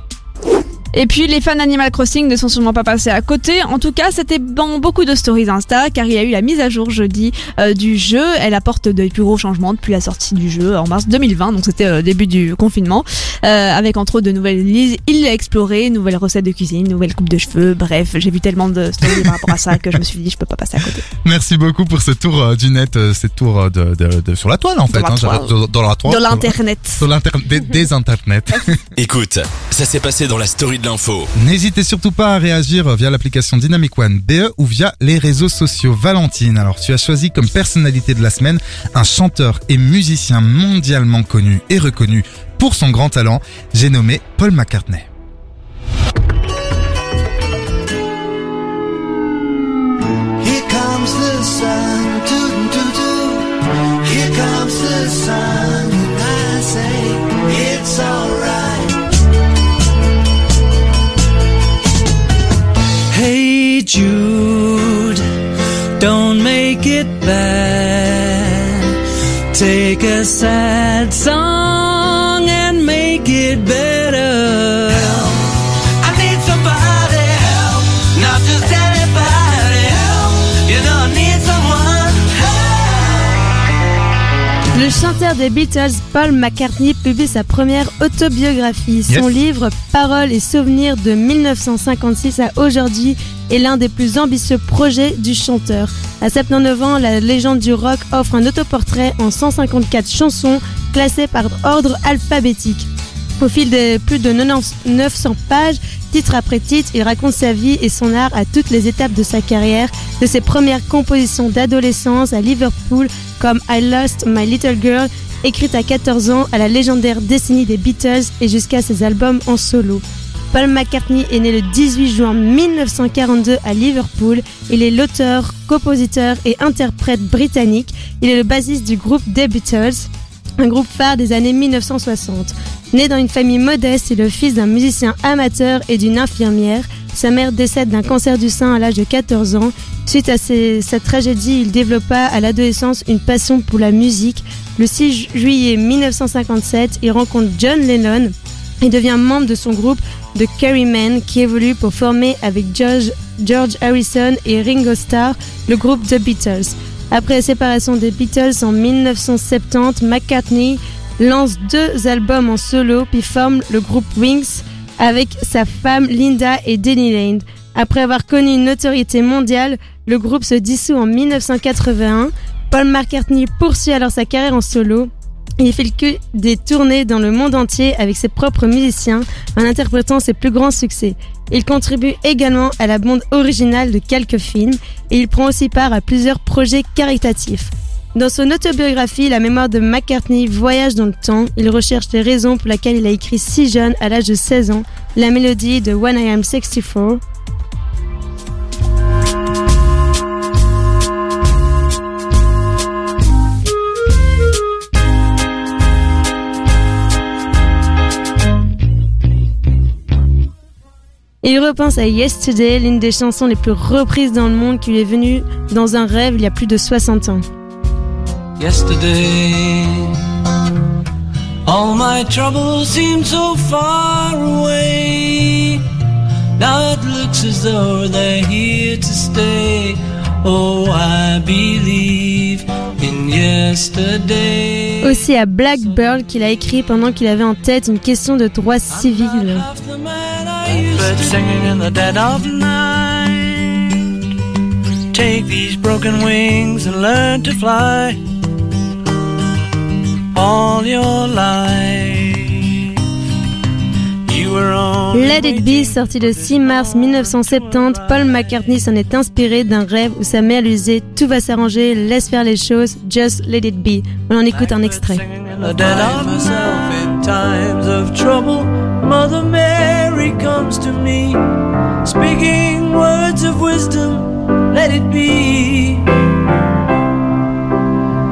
Et puis les fans d'Animal Crossing ne sont sûrement pas passés à côté. En tout cas, c'était dans beaucoup de stories Insta car il y a eu la mise à jour jeudi euh, du jeu. Elle apporte de plus gros changements depuis la sortie du jeu en mars 2020, donc c'était le début du confinement, euh, avec entre autres de nouvelles îles à explorer, nouvelles recettes de cuisine, nouvelles coupes de cheveux. Bref, j'ai vu tellement de stories par rapport à ça que je me suis dit je peux pas passer à côté. Merci beaucoup pour ce tour euh, du net, euh, ce tour euh, de, de, de- sur la toile en fait, la hein, toile. dans, dans la toile, De l'internet. sur l'internet, des, des internets. Écoute, Ça s'est passé dans la story de l'info. N'hésitez surtout pas à réagir via l'application Dynamic One BE ou via les réseaux sociaux. Valentine, alors tu as choisi comme personnalité de la semaine un chanteur et musicien mondialement connu et reconnu pour son grand talent. J'ai nommé Paul McCartney. Here comes the sun, toot toot toot. Here comes the sun, Jude, don't make it bad. Take a sad song and make it better. Chanteur des Beatles, Paul McCartney, publie sa première autobiographie. Son Yes. livre Paroles et souvenirs de 1956 à aujourd'hui est l'un des plus ambitieux projets du chanteur. À 79 ans, la légende du rock offre un autoportrait en 154 chansons classées par ordre alphabétique. Au fil de plus de 90 900 pages, titre après titre, il raconte sa vie et son art à toutes les étapes de sa carrière, de ses premières compositions d'adolescence à Liverpool comme I Lost My Little Girl, écrite à 14 ans à la légendaire décennie des Beatles et jusqu'à ses albums en solo. Paul McCartney est né le 18 juin 1942 à Liverpool. Il est l'auteur, compositeur et interprète britannique. Il est le bassiste du groupe The Beatles, un groupe phare des années 1960. Né dans une famille modeste, il est le fils d'un musicien amateur et d'une infirmière. Sa mère décède d'un cancer du sein à l'âge de 14 ans. Suite à ces- cette tragédie, il développa à l'adolescence une passion pour la musique. Le 6 ju- juillet 1957, il rencontre John Lennon et devient membre de son groupe The Carrymen qui évolue pour former avec George Harrison et Ringo Starr le groupe The Beatles. Après la séparation des Beatles en 1970, McCartney lance deux albums en solo puis forme le groupe Wings avec sa femme Linda et Denny Lane. Après avoir connu une notoriété mondiale, le groupe se dissout en 1981. Paul McCartney poursuit alors sa carrière en solo. Il fait que des tournées dans le monde entier avec ses propres musiciens en interprétant ses plus grands succès. Il contribue également à la bande originale de quelques films et il prend aussi part à plusieurs projets caritatifs. Dans son autobiographie, la mémoire de McCartney voyage dans le temps. Il recherche les raisons pour lesquelles il a écrit si jeune, à l'âge de 16 ans, la mélodie de When I Am 64. Et il repense à Yesterday, l'une des chansons les plus reprises dans le monde qui lui est venue dans un rêve il y a plus de 60 ans. Yesterday, all my troubles seem so far away. Now it looks as though they're here to stay. Oh, I believe in yesterday. Aussi à Blackbird qu'il a écrit pendant qu'il avait en tête une question de droit civil. Take these broken wings and learn to fly. Let It Be, sorti le 6 mars 1970, Paul McCartney s'en est inspiré d'un rêve où sa mère lui disait Tout va s'arranger, laisse faire les choses, just let it be. On en écoute un extrait. Mother Mary comes to me, speaking words of wisdom. Let it be.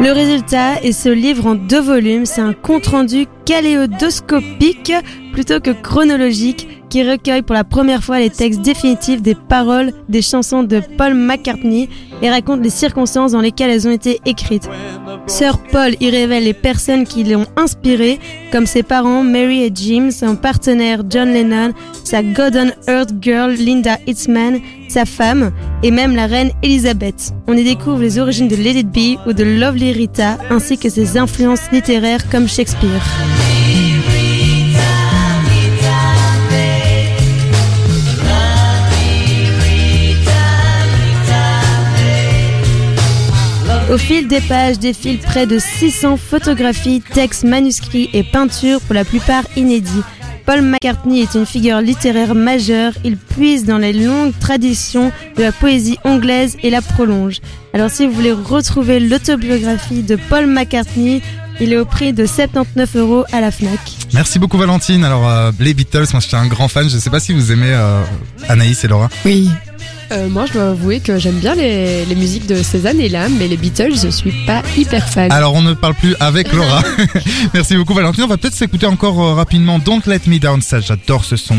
Le résultat est ce livre en deux volumes. C'est un compte-rendu kaléidoscopique plutôt que chronologique qui recueille pour la première fois les textes définitifs des paroles des chansons de Paul McCartney et raconte les circonstances dans lesquelles elles ont été écrites. Sir Paul y révèle les personnes qui l'ont inspiré, comme ses parents Mary et Jim, son partenaire John Lennon, sa God on Earth girl Linda Hitzman, sa femme et même la reine Elisabeth. On y découvre les origines de Let It Be ou de Lovely Rita ainsi que ses influences littéraires comme Shakespeare. Au fil des pages défilent près de 600 photographies, textes, manuscrits et peintures pour la plupart inédits. Paul McCartney est une figure littéraire majeure. Il puise dans les longues traditions de la poésie anglaise et la prolonge. Alors si vous voulez retrouver l'autobiographie de Paul McCartney, il est au prix de 79 euros à la FNAC. Merci beaucoup Valentine. Alors euh, les Beatles, moi j'étais un grand fan. Je sais pas si vous aimez euh, Anaïs et Laura. Oui. Euh, moi, je dois avouer que j'aime bien les, les musiques de ces années-là, mais les Beatles, je suis pas hyper fan. Alors on ne parle plus avec Laura. Merci beaucoup Valentine. On va peut-être s'écouter encore euh, rapidement Don't Let Me Down. Ça, j'adore ce son.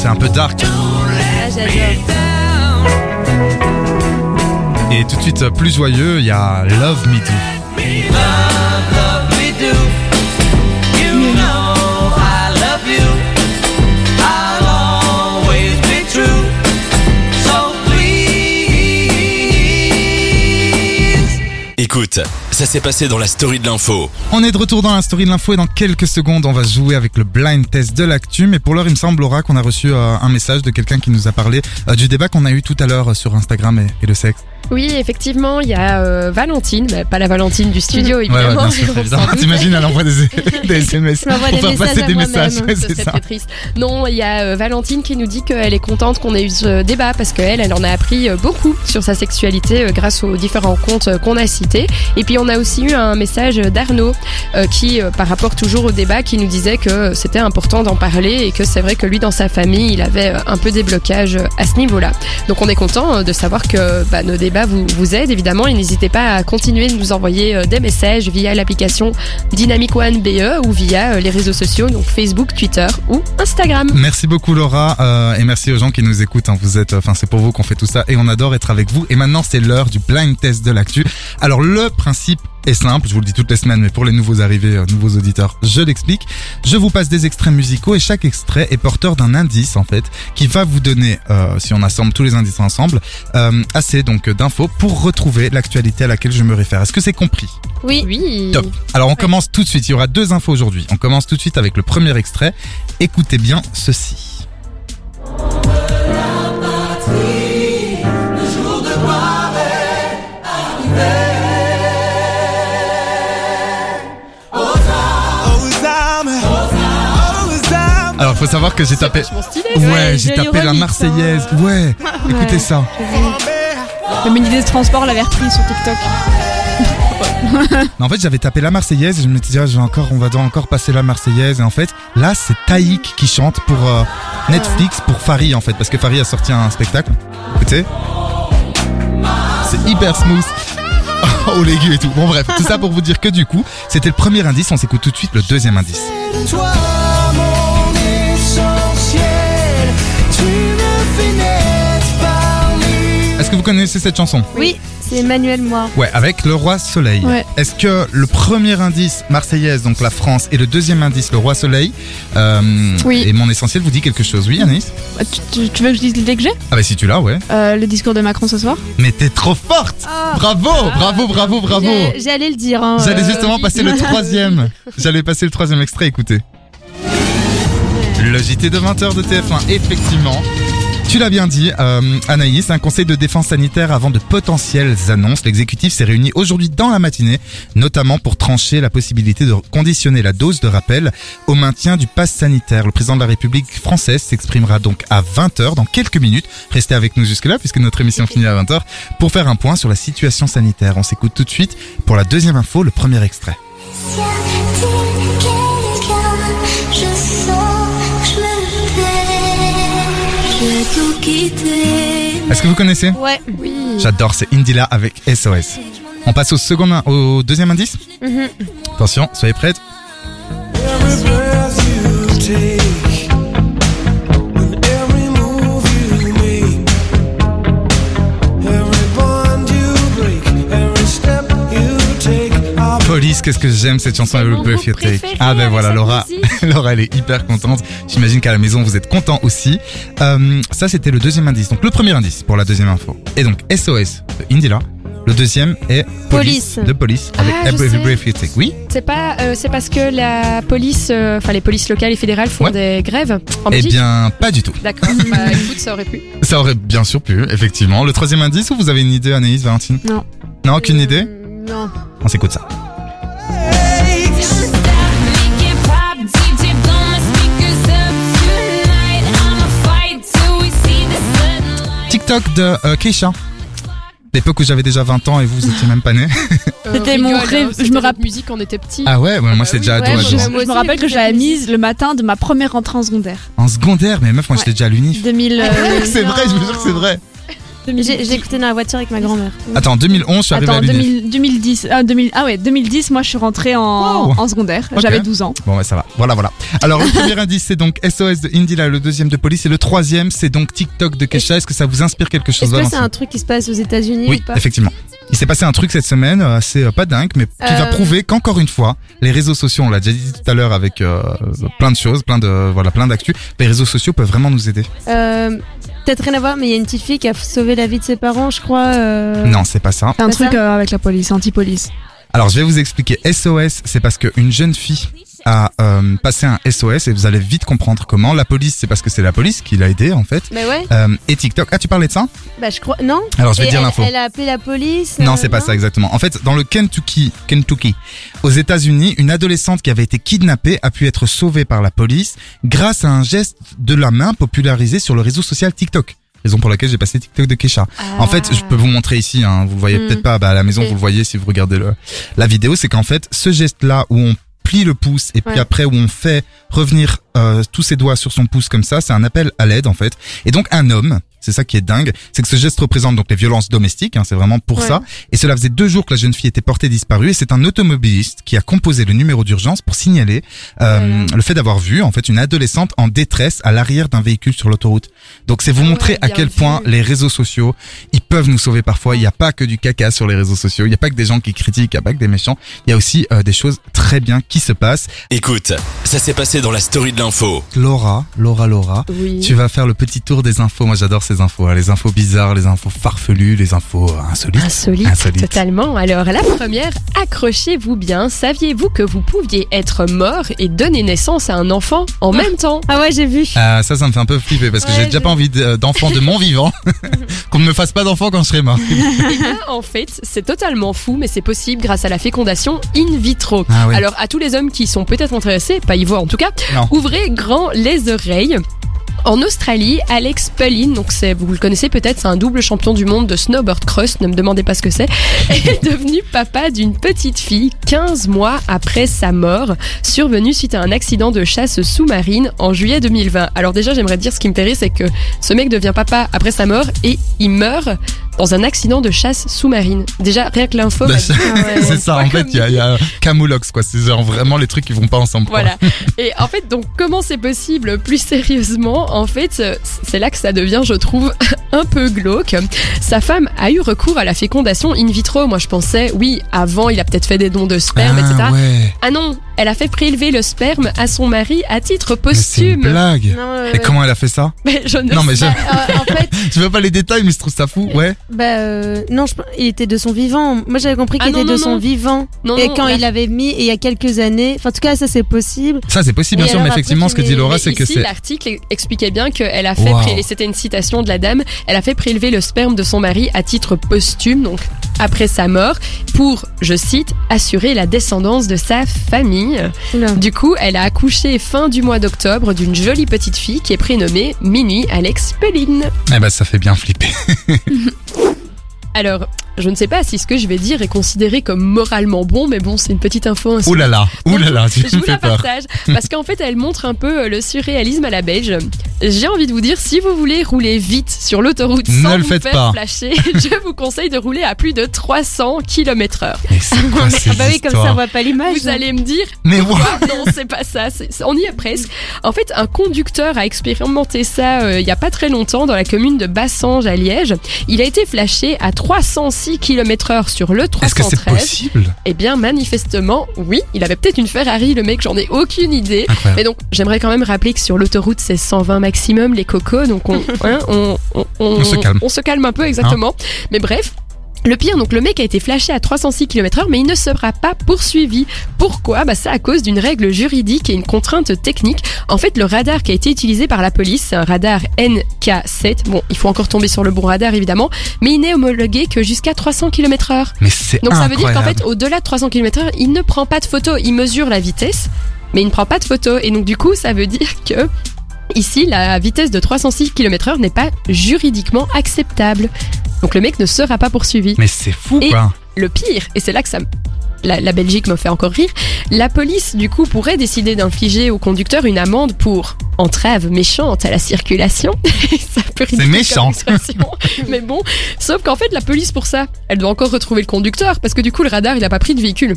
C'est un peu dark. Ah, j'adore. Et tout de suite euh, plus joyeux, il y a Love Me Do. love me do. Écoute, ça s'est passé dans la story de l'info. On est de retour dans la story de l'info et dans quelques secondes, on va jouer avec le blind test de l'actu. Mais pour l'heure, il me semble, Laura, qu'on a reçu euh, un message de quelqu'un qui nous a parlé euh, du débat qu'on a eu tout à l'heure euh, sur Instagram et, et le sexe. Oui, effectivement, il y a euh, Valentine, mais pas la Valentine du studio, Ouais, ouais, évidemment. bien sûr, On évidemment. s'en doute. T'imagines, elle envoie des, des SMS Je m'envoie pour des faire messages passer à des moi-même. messages. Ouais, Ce c'est serait ça. très triste. Non, il y a euh, Valentine qui nous dit qu'elle est contente qu'on ait eu ce débat parce qu'elle, elle en a appris euh, beaucoup sur sa sexualité euh, grâce aux différents comptes euh, qu'on a cités. Et puis on a aussi eu un message d'Arnaud euh, qui, euh, par rapport toujours au débat, qui nous disait que c'était important d'en parler et que c'est vrai que lui, dans sa famille, il avait euh, un peu des blocages euh, à ce niveau-là. Donc on est content euh, de savoir que bah, nos débats vous, aident évidemment et n'hésitez pas à continuer de nous envoyer euh, des messages via l'application Dynamic One BE ou via euh, les réseaux sociaux donc Facebook, Twitter ou Instagram. Merci beaucoup Laura euh, et merci aux gens qui nous écoutent. hein. Vous êtes, enfin c'est pour vous qu'on fait tout ça et on adore être avec vous. Et maintenant c'est l'heure du blind test de l'actu. Alors le principe est simple, je vous le dis toutes les semaines, mais pour les nouveaux arrivés, euh, nouveaux auditeurs, je l'explique. Je vous passe des extraits musicaux et chaque extrait est porteur d'un indice en fait qui va vous donner, euh, si on assemble tous les indices ensemble, euh, assez donc d'infos pour retrouver l'actualité à laquelle je me réfère. Est-ce que c'est compris? Oui. Oui. Top. Alors on commence tout de suite. Il y aura deux infos aujourd'hui. On commence tout de suite avec le premier extrait. Écoutez bien ceci. Faut savoir que j'ai tapé. Stylé. Ouais, Ouais, j'ai tapé la Marseillaise. Ouais. Écoutez ça. Le mini des transports l'avait repris sur TikTok. Non, en fait, j'avais tapé la Marseillaise et je me disais, ah, je vais encore, on va devoir encore passer la Marseillaise. Et en fait, là, c'est Taïk qui chante pour euh, Netflix, pour Farid, en fait, parce que Farid a sorti un spectacle. Écoutez. C'est hyper smooth. Oh, l'aigu et tout. Bon, bref, tout ça pour vous dire que du coup, c'était le premier indice. On s'écoute tout de suite le deuxième indice. Est-ce que vous connaissez cette chanson Oui, c'est Emmanuel Moir. Ouais, avec le roi soleil. Ouais. Est-ce que le premier indice Marseillaise, donc la France, et le deuxième indice le roi soleil, euh, Oui. et mon essentiel vous dit quelque chose Oui, Anaïs Bah, Tu, tu- tu veux que je dise l'idée que j'ai Ah bah si tu l'as, ouais. Euh, Le discours de Macron ce soir Mais t'es trop forte Bravo, bravo, bravo, bravo J'ai- J'allais le dire. Hein, J'allais euh, justement passer le troisième. J'allais passer le troisième extrait, écoutez. Le JT de 20h de TF1, effectivement. Tu l'as bien dit, euh, Anaïs, un conseil de défense sanitaire avant de potentielles annonces. L'exécutif s'est réuni aujourd'hui dans la matinée, notamment pour trancher la possibilité de conditionner la dose de rappel au maintien du pass sanitaire. Le président de la République française s'exprimera donc à 20h dans quelques minutes. Restez avec nous jusque-là puisque notre émission finit à 20h pour faire un point sur la situation sanitaire. On s'écoute tout de suite pour la deuxième info, le premier extrait. Que vous connaissez Ouais. Oui. J'adore, c'est Indila avec SOS. On passe au second, au deuxième indice Mhm. Attention, soyez prêtes. Police, qu'est-ce que j'aime cette chanson avec le Take. Ah ben voilà, Laura. Laura elle est hyper contente. J'imagine qu'à la maison vous êtes content aussi. Euh, ça c'était le deuxième indice. Donc le premier indice pour la deuxième info. Et donc SOS de Indila. Le deuxième est Police. de police avec Ah, Every. Breath You Take. Oui. C'est pas, euh, c'est parce que la police, euh, enfin les polices locales et fédérales font Ouais. des grèves en Eh bien, pas du tout. D'accord. bah écoute, ça aurait pu. Ça aurait bien sûr pu, effectivement. Le troisième indice, ou vous avez une idée, Anaïs, Valentine Non. Non, aucune idée Non. On s'écoute ça. TikTok de euh, Keisha. L'époque où j'avais déjà 20 ans et vous, vous étiez même pas né. Euh, C'était mon rigole, rêve, hein, je me rappelle- musique quand on était petit. Ah ouais, ouais, moi bah c'est oui, déjà ouais, ado, je- me rappelle que je l'avais mise le matin de ma première rentrée en secondaire. En secondaire, mais meuf, moi j'étais déjà à l'unif. 2000. euh, c'est vrai, je vous jure que c'est vrai. J'ai j'ai écouté dans la voiture avec ma grand-mère. Attends, 2011, je suis arrivé Attends, à l'unif. 2000 2010. Ah, 2000, ah ouais, 2010, moi je suis rentrée en, Wow. en secondaire. Ok. J'avais 12 ans. Bon, ouais, ça va. Voilà, voilà. Alors, le premier indice, c'est donc SOS de Indila, le deuxième de police, et le troisième, c'est donc TikTok de Kesha. Est-ce que ça vous inspire quelque chose, Est-ce que c'est un truc qui se passe aux États-Unis Oui, ou pas effectivement. Il s'est passé un truc cette semaine, euh, assez euh, pas dingue, mais qui va Euh. prouver qu'encore une fois, les réseaux sociaux, on l'a déjà dit tout à l'heure avec euh, plein de choses, plein de voilà, plein d'actu, les réseaux sociaux peuvent vraiment nous aider. Euh, Peut-être rien à voir, mais il y a une petite fille qui a sauvé la vie de ses parents, je crois. euh, Non, c'est pas ça. C'est un Pas truc euh, avec la police, anti-police. Alors, je vais vous expliquer. SOS, c'est parce qu'une jeune fille a euh, passé un SOS et vous allez vite comprendre comment. La police, c'est parce que c'est la police qui l'a aidé en fait. Mais ouais, Euh, et TikTok. Ah, tu parlais de ça? Bah je crois. Non Alors, je vais Et dire elle, l'info. elle a appelé la police Non, euh, c'est pas ça exactement. En fait, dans le Kentucky, Kentucky, aux États-Unis, une adolescente qui avait été kidnappée a pu être sauvée par la police grâce à un geste de la main popularisé sur le réseau social TikTok. Raison pour laquelle j'ai passé TikTok de Kesha. En fait, je peux vous montrer ici, hein, vous le voyez Mm. peut-être pas bah, à la maison, Ok. vous le voyez si vous regardez le, la vidéo, c'est qu'en fait, ce geste-là où on plie le pouce et puis après où on fait revenir euh, tous ses doigts sur son pouce comme ça, c'est un appel à l'aide en fait. Et donc un homme, c'est ça qui est dingue, c'est que ce geste représente donc les violences domestiques, hein, c'est vraiment pour Ouais. ça. Et cela faisait deux jours que la jeune fille était portée disparue et c'est un automobiliste qui a composé le numéro d'urgence pour signaler euh, Voilà. le fait d'avoir vu en fait une adolescente en détresse à l'arrière d'un véhicule sur l'autoroute. Donc c'est vous Ah montrer ouais, à quel vu. point les réseaux sociaux, ils peuvent nous sauver parfois. Il n'y a pas que du caca sur les réseaux sociaux, il n'y a pas que des gens qui critiquent, il n'y a pas que des méchants. Il y a aussi euh, des choses très bien qui se passent. Écoute, ça s'est passé dans la story de l'info. Laura, Laura, Laura, Oui. tu vas faire le petit tour des infos. Moi j'adore ces infos, hein. les infos bizarres, les infos farfelues, les infos euh, insolites. Insolite, Insolite. totalement. Alors la première, accrochez-vous bien. Saviez-vous que vous pouviez être mort et donner naissance à un enfant en même temps? Ah ouais, j'ai vu. Ah, ça, ça me fait un peu flipper parce que Ouais, j'ai déjà pas envie de- d'enfant de mon vivant. Qu'on ne me fasse pas d'enfant quand je serai mort. Eh bien, En fait, c'est totalement fou, mais c'est possible grâce à la fécondation in vitro. Ah oui. Alors à tous les hommes qui sont peut-être intéressés, pas y voir en tout cas, Non. ouvrez grand les oreilles. En Australie, Alex Pullin, donc c'est, vous le connaissez peut-être, c'est un double champion du monde de snowboard cross, ne me demandez pas ce que c'est, est devenu papa d'une petite fille 15 mois après sa mort, survenue suite à un accident de chasse sous-marine en juillet 2020. Alors déjà, j'aimerais dire ce qui me rire, c'est que ce mec devient papa après sa mort et il meurt dans un accident de chasse sous-marine. Déjà, rien que l'info... Bah, m'a c'est ouais, ça, en fait, il y a, y a Camoulox, quoi. C'est genre vraiment les trucs qui vont pas ensemble. Voilà. Et en fait, donc, comment c'est possible Plus sérieusement, en fait, euh, c'est là que ça devient, je trouve, un peu glauque. Sa femme a eu recours à la fécondation in vitro. Moi, je pensais, oui, avant, il a peut-être fait des dons de sperme, etc. ah, ouais. Ah non, elle a fait prélever le sperme à son mari à titre Mais c'est une posthume. blague. Non, euh, Et comment elle a fait ça Mais je ne Non, mais sais je, bah, euh, en fait, je veux pas les détails, mais je trouve ça fou. Ouais. bah, euh, non, je, il était de son vivant. Moi, j'avais compris qu'il Ah non, était de non, son non. vivant. Non, et non, quand il avait mis, et il y a quelques années, enfin, en tout cas, ça, c'est possible. Ça, c'est possible, bien Et sûr, mais effectivement, ce que dit Laura, c'est que c'est. l'article expliquait bien qu'elle a fait, Wow. pré- et c'était une citation de la dame, elle a fait prélever le sperme de son mari à titre posthume, donc après sa mort, pour, je cite, assurer la descendance de sa famille. Oula. Du coup, elle a accouché fin du mois d'octobre d'une jolie petite fille qui est prénommée Mini Alex Pelline. Eh ben, ça fait bien flipper. Alors, je ne sais pas si ce que je vais dire est considéré comme moralement bon, mais bon, c'est une petite info. Ouh là là, ouh là là, tu Je vous fais la peur. partage parce qu'en fait elle montre un peu euh, le surréalisme à la belge. J'ai envie de vous dire si vous voulez rouler vite sur l'autoroute Ne sans le vous faites faire pas. flasher, je vous conseille de rouler à plus de 300 km heure. Mais c'est quoi ces Ah bah oui, comme ça, on histoires voit pas l'image. Vous allez me dire Mais quoi wow. Non, c'est pas ça. c'est- c'est- on y est presque. En fait, un conducteur a expérimenté ça euh, il y a pas très longtemps dans la commune de Bassange à Liège. Il a été flashé à 306 km heure sur le Est-ce que c'est 313. possible? Eh bien, manifestement, oui. Il avait peut-être une Ferrari, le mec, j'en ai aucune idée. Incroyable. Mais donc, j'aimerais quand même rappeler que sur l'autoroute, c'est 120 maximum, les cocos. Donc, on, hein, on, on, On se calme. Hein On se calme un peu, exactement. Mais bref. Le pire, donc le mec a été flashé à 306 km/h, mais il ne sera pas poursuivi. Pourquoi? Bah, C'est à cause d'une règle juridique et une contrainte technique. En fait, le radar qui a été utilisé par la police, c'est un radar NK7. Bon, il faut encore tomber sur le bon radar évidemment, mais il n'est homologué que jusqu'à 300 km/h. Mais c'est Donc ça veut dire qu'en fait, au-delà de 300 km/h, il ne prend pas de photo. Il mesure la vitesse, mais il ne prend pas de photo. Et donc du coup, ça veut dire que ici, la vitesse de 306 km/h n'est pas juridiquement acceptable. Donc le mec ne sera pas poursuivi. Mais c'est fou Et- quoi. Le pire, et c'est là que ça me- la, la Belgique me fait encore rire, la police du coup pourrait décider d'infliger au conducteur une amende pour entrave méchante à la circulation. ridicule méchant. mais bon, sauf qu'en fait la police pour ça, elle doit encore retrouver le conducteur parce que du coup le radar il a pas pris de véhicule,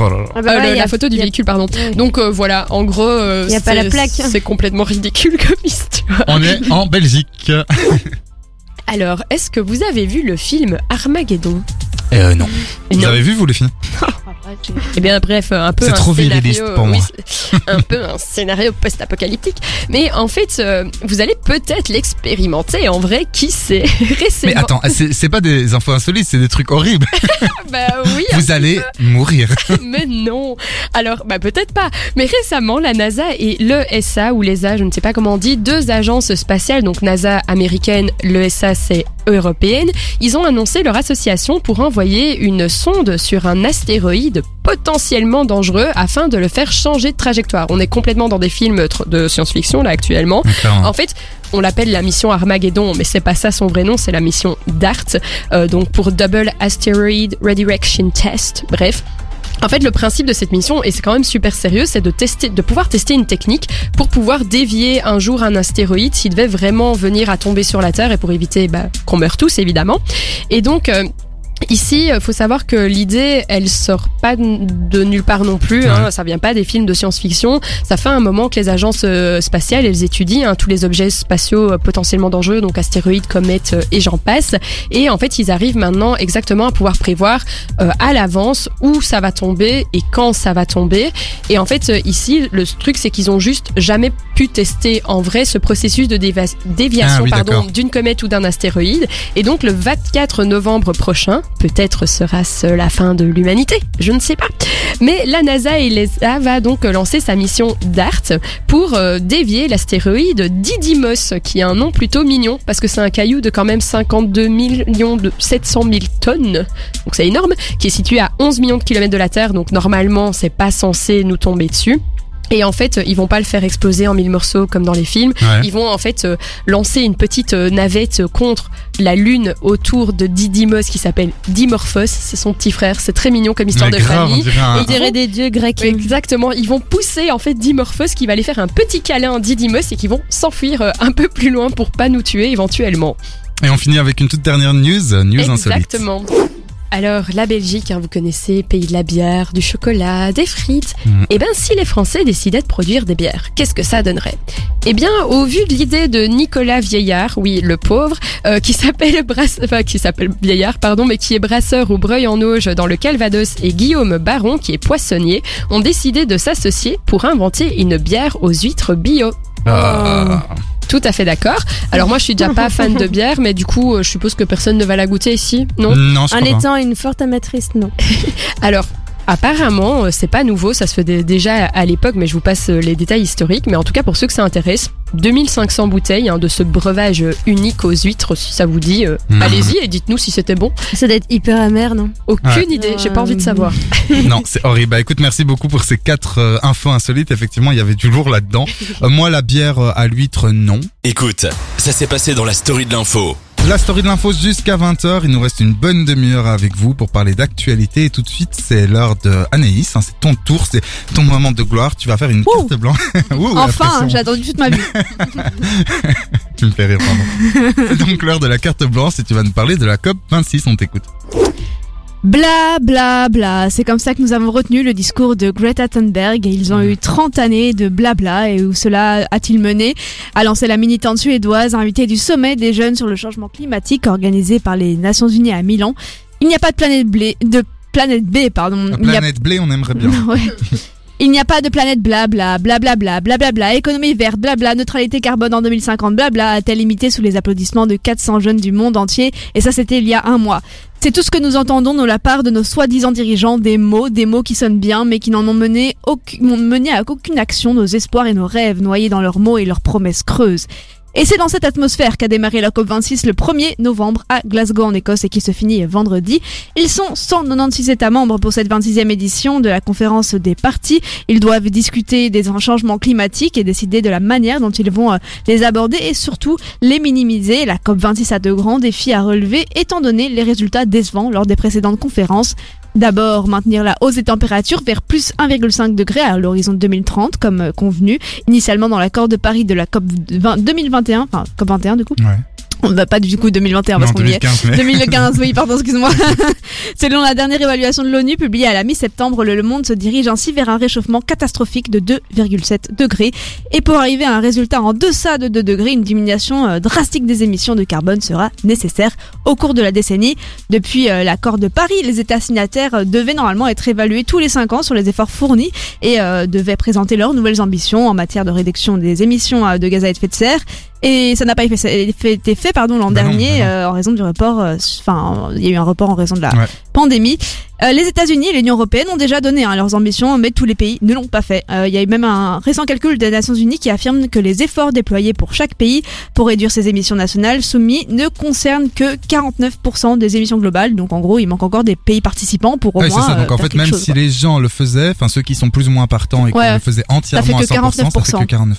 Oh là là. Ah bah Euh, ouais, le- y a- la photo du a- véhicule pardon. Ouais. Donc euh, voilà, en gros, euh, Y a pas c'est- la plaque. C'est complètement ridicule comme histoire. On est en Belgique. Alors, est-ce que vous avez vu le film Armageddon? Euh, non. Vous Non. avez vu vous les filles Eh bien bref, un peu un trop scénario, pour oui, moi. c'est un peu un scénario post-apocalyptique. Mais en fait, euh, vous allez peut-être l'expérimenter. En vrai, qui sait? Récemment. Mais attends, c'est pas des infos insolites, c'est des trucs horribles. Bah oui. Vous allez mourir. Mais non. Alors, bah peut-être pas. Mais récemment, la NASA et l'ESA ou l'ESA, je ne sais pas comment on dit, deux agences spatiales, donc NASA américaine, l'ESA c'est européenne, ils ont annoncé leur association pour envoyer une sonde sur un astéroïde potentiellement dangereux afin de le faire changer de trajectoire. On est complètement dans des films de science-fiction là actuellement. En fait, on l'appelle la mission Armageddon, mais c'est pas ça son vrai nom, c'est la mission DART, euh, donc pour Double Asteroid Redirection Test. Bref. En fait, le principe de cette mission, et c'est quand même super sérieux, c'est de tester, de pouvoir tester une technique pour pouvoir dévier un jour un astéroïde s'il devait vraiment venir à tomber sur la Terre et pour éviter bah, qu'on meure tous évidemment. Et donc. euh, Ici, il faut savoir que l'idée, elle sort pas de nulle part non plus. Hein, ça vient pas des films de science-fiction. Ça fait un moment que les agences euh, spatiales, elles étudient hein, tous les objets spatiaux euh, potentiellement dangereux, donc astéroïdes, comètes euh, et j'en passe. Et en fait, ils arrivent maintenant exactement à pouvoir prévoir euh, à l'avance où ça va tomber et quand ça va tomber. Et en fait, euh, ici, le truc, c'est qu'ils ont juste jamais pu tester en vrai ce processus de déviation Ah oui, pardon, d'une comète ou d'un astéroïde. Et donc, le 24 novembre prochain, peut-être sera-ce la fin de l'humanité, je ne sais pas. Mais la NASA et l'ESA va donc lancer sa mission DART pour euh, dévier l'astéroïde Didymos, qui a un nom plutôt mignon, parce que c'est un caillou de quand même 52 millions de 700 000 tonnes, donc c'est énorme, qui est situé à 11 millions de kilomètres de la Terre, donc normalement c'est pas censé nous tomber dessus. Et en fait, ils vont pas le faire exploser en mille morceaux comme dans les films. Ouais. Ils vont en fait euh, lancer une petite euh, navette euh, contre la Lune autour de Didymos qui s'appelle Dimorphos. C'est son petit frère. C'est très mignon comme histoire Mais de grave, on famille. dirait un- On dirait des dieux grecs. Oui, Exactement, ils vont pousser en fait Dimorphos qui va aller faire un petit câlin à Didymos et qui vont s'enfuir euh, un peu plus loin pour pas nous tuer éventuellement. Et on finit avec une toute dernière news, news insolite. Alors, la Belgique, hein, vous connaissez, pays de la bière, du chocolat, des frites. Mhm. Eh bien, si les Français décidaient de produire des bières, qu'est-ce que ça donnerait? Eh bien, au vu de l'idée de Nicolas Vieillard, oui, le pauvre, euh, qui s'appelle brasse... enfin, qui s'appelle Vieillard, pardon, mais qui est brasseur au Breuil-en-Auge dans le Calvados, et Guillaume Baron, qui est poissonnier, ont décidé de s'associer pour inventer une bière aux huîtres bio. Ah. Tout à fait d'accord. Alors moi, je suis déjà pas fan de bière, mais du coup, euh, je suppose que personne ne va la goûter ici, non? Non, je crois pas. étant une forte amatrice, non. Alors, apparemment, euh, c'est pas nouveau, ça se fait dé- déjà à l'époque, mais je vous passe euh, les détails historiques. Mais en tout cas, pour ceux que ça intéresse, 2500 bouteilles hein, de ce breuvage unique aux huîtres, si ça vous dit, euh, Mhm. allez-y et dites-nous si c'était bon. Ça doit être hyper amer, non? Aucune Ouais. idée, j'ai pas envie de savoir. Non, c'est horrible. Bah, écoute, merci beaucoup pour ces quatre euh, infos insolites. Effectivement, il y avait du lourd là-dedans. Euh, moi, la bière euh, à l'huître, non. Écoute, ça s'est passé dans la story de l'info. La story de l'info jusqu'à 20h. Il nous reste une bonne demi-heure avec vous pour parler d'actualité. Et tout de suite, c'est l'heure de Anaïs. hein, c'est ton tour, c'est ton moment de gloire. Tu vas faire une Ouh. carte blanche. Ouh, Enfin, j'ai attendu toute ma vie. Tu me fais rire, pardon. c'est donc l'heure de la carte blanche et tu vas nous parler de la COP 26. On t'écoute. Bla bla bla, c'est comme ça que nous avons retenu le discours de Greta Thunberg. Ils ont eu 30 années de blabla et où cela a-t-il mené à lancer la militante suédoise invitée du sommet des jeunes sur le changement climatique organisé par les Nations Unies à Milan. Il n'y a pas de planète blé, de planète B, pardon. La n'y a planète blé, on aimerait bien. Ouais. Il n'y a pas de planète blabla, blablabla, blablabla, économie verte, blabla, neutralité carbone en 2050, blabla, a-t-elle imité sous les applaudissements de 400 jeunes du monde entier. Et ça, c'était il y a un mois. C'est tout ce que nous entendons de la part de nos soi-disant dirigeants, des mots, des mots qui sonnent bien, mais qui n'en ont mené, mené à aucune action nos espoirs et nos rêves. Noyés dans leurs mots et leurs promesses creuses. Et c'est dans cette atmosphère qu'a démarré la COP26 le 1er novembre à Glasgow en Écosse et qui se finit vendredi. Ils sont 196 États membres pour cette 26e édition de la conférence des partis. Ils doivent discuter des changements climatiques et décider de la manière dont ils vont euh, les aborder et surtout les minimiser. La COP26 a de grands défis à relever étant donné les résultats décevants lors des précédentes conférences. D'abord, maintenir la hausse des températures vers plus 1,5 degré à l'horizon 2030, comme euh, convenu, initialement dans l'accord de Paris de la COP 20 2021, enfin COP 21 du coup. Ouais. On va pas du coup 2021 parce qu'on y est. 2015, mais. 2015, oui, pardon, excuse-moi. Selon la dernière évaluation de l'ONU publiée à la mi-septembre, le le monde se dirige ainsi vers un réchauffement catastrophique de 2,7 degrés. Et pour arriver à un résultat en deçà de 2 degrés, une diminution euh, drastique des émissions de carbone sera nécessaire au cours de la décennie. Depuis euh, l'accord de Paris, les États signataires euh, devaient normalement être évalués tous les 5 ans sur les efforts fournis et euh, devaient présenter leurs nouvelles ambitions en matière de réduction des émissions de gaz à effet de serre. Et ça n'a pas été fait, fait- été fait pardon l'an Bah non, dernier bah non. euh, en raison du report. euh, Enfin, il y a eu un report en raison de la Ouais. Pandémie. Euh, les États-Unis et l'Union européenne ont déjà donné hein, leurs ambitions, mais tous les pays ne l'ont pas fait. Euh, Il y a eu même un récent calcul des Nations Unies qui affirme que les efforts déployés pour chaque pays pour réduire ses émissions nationales soumis ne concernent que 49% des émissions globales. Donc en gros, il manque encore des pays participants pour au Ouais, c'est moins. ça. Donc euh, en faire fait, même chose, si quoi. les gens le faisaient, enfin ceux qui sont plus ou moins partants et qui Ouais. le faisaient entièrement fait que à 100%, ça fait que 49%.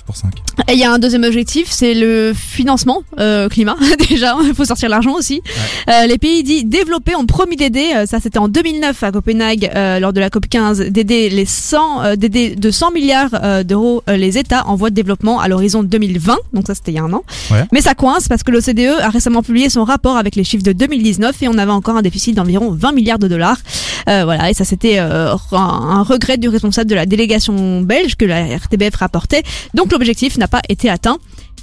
Et il y a un deuxième objectif, c'est le financement euh, climat. Déjà, il faut sortir l'argent aussi. Euh, les pays dits développés ont promis d'aider. Ça, c'était en 2009 à Copenhague euh, lors de la COP 15, d'aider les 100, euh, d'aider de 100 milliards euh, d'euros euh, les États en voie de développement à l'horizon 2020. Donc ça, c'était il y a un an. Ouais. Mais ça coince parce que l'OCDE a récemment publié son rapport avec les chiffres de 2019 et on avait encore un déficit d'environ 20 milliards de dollars. Euh, voilà, et ça c'était euh, un regret du responsable de la délégation belge que la RTBF rapportait. Donc l'objectif n'a pas été atteint.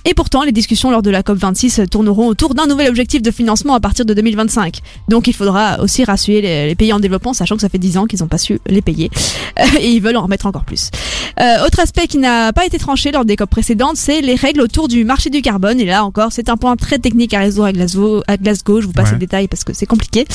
Et pourtant, les discussions lors de la COP26 tourneront autour d'un nouvel objectif de financement à partir de 2025. Donc il faudra aussi rassurer les, les pays en développement, sachant que ça fait 10 ans qu'ils n'ont pas su les payer. Et ils veulent en remettre encore plus. Euh, autre aspect qui n'a pas été tranché lors des COP précédentes, c'est les règles autour du marché du carbone. Et là encore, c'est un point très technique à résoudre à Glasgow. À Glasgow. Je vous passe Ouais. les détails parce que c'est compliqué.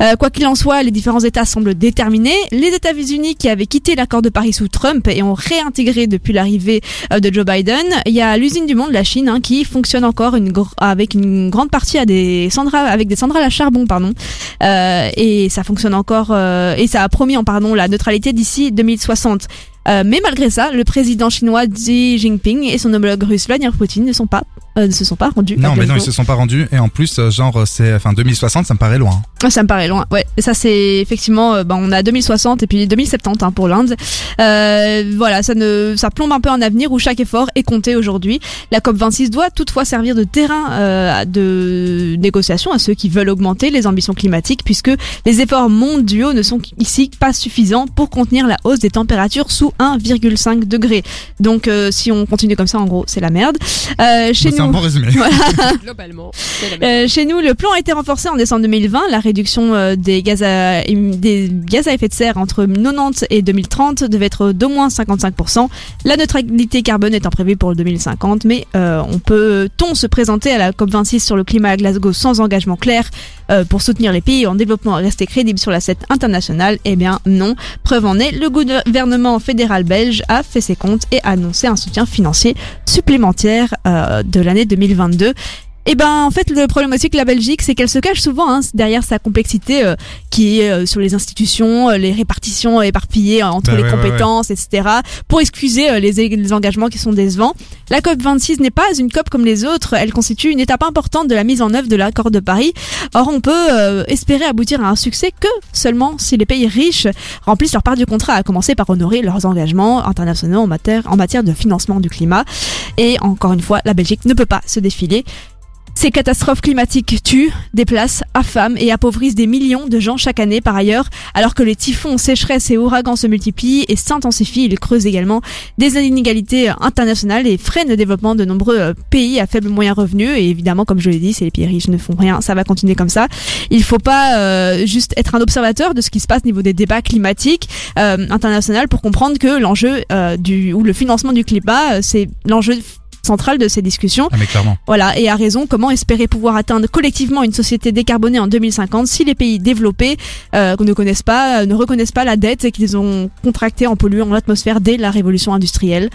Euh, quoi qu'il en soit, les différents États semblent déterminés. Les États-Unis qui avaient quitté l'accord de Paris sous Trump et ont réintégré depuis l'arrivée euh, de Joe Biden. Il y a l'usine du monde, la Hein, qui fonctionne encore avec une grande partie à des centrales, avec des centrales à charbon, pardon. Euh, et ça fonctionne encore euh, et ça a promis, en pardon, la neutralité d'ici 2060. Euh, mais malgré ça, le président chinois Xi Jinping et son homologue russe Vladimir Poutine ne sont pas, euh, ne se sont pas rendus. Non, mais non, ils se sont pas rendus. Et en plus, euh, genre, c'est, enfin, 2060, ça me paraît loin. Ah, Ça me paraît loin. Ouais, Et ça c'est effectivement, euh, bah, on a 2060 et puis 2070 hein, pour l'Inde. Euh, voilà, ça ne, ça plombe un peu un avenir où chaque effort est compté aujourd'hui. La COP 26 doit toutefois servir de terrain euh, de négociation à ceux qui veulent augmenter les ambitions climatiques, puisque les efforts mondiaux ne sont ici pas suffisants pour contenir la hausse des températures sous 1,5 degré. Donc, euh, si on continue comme ça, en gros, c'est la merde. Euh, chez Bah, nous. Bon résumé. Globalement, la même. Euh, chez nous, le plan a été renforcé en décembre 2020. La réduction euh, des, gaz à, des gaz à effet de serre entre 90 et 2030 devait être d'au moins 55%. La neutralité carbone étant prévue pour le 2050, mais euh, on peut-on se présenter à la COP26 sur le climat à Glasgow sans engagement clair euh, pour soutenir les pays en développement et rester crédibles sur la scène internationale? Eh bien non. Preuve en est, le gouvernement fédéral belge a fait ses comptes et a annoncé un soutien financier supplémentaire euh, de l'année 2022. Et ben en fait le problème aussi que la Belgique c'est qu'elle se cache souvent hein, derrière sa complexité euh, qui est euh, sur les institutions, euh, les répartitions éparpillées euh, entre Bah les ouais, ouais, compétences, etc. Pour excuser euh, les, les engagements qui sont décevants. La COP 26 n'est pas une COP comme les autres, elle constitue une étape importante de la mise en œuvre de l'accord de Paris. Or on peut euh, espérer aboutir à un succès que seulement si les pays riches remplissent leur part du contrat, à commencer par honorer leurs engagements internationaux en matière, en matière de financement du climat. Et encore une fois, la Belgique ne peut pas se défiler. Ces catastrophes climatiques tuent, déplacent, affament et appauvrissent des millions de gens chaque année par ailleurs, alors que les typhons, sécheresses et ouragans se multiplient et s'intensifient, ils creusent également des inégalités internationales et freinent le développement de nombreux euh, pays à faible moyen revenu. Et évidemment, comme je l'ai dit, si les pays riches ne font rien, ça va continuer comme ça. Il faut pas euh, juste être un observateur de ce qui se passe au niveau des débats climatiques euh, internationaux pour comprendre que l'enjeu euh, du ou le financement du climat, euh, c'est l'enjeu central de ces discussions. Ah mais clairement. Voilà, et a raison, comment espérer pouvoir atteindre collectivement une société décarbonée en 2050 si les pays développés euh, ne connaissent pas, euh, ne reconnaissent pas la dette qu'ils ont contractée en polluant l'atmosphère dès la révolution industrielle?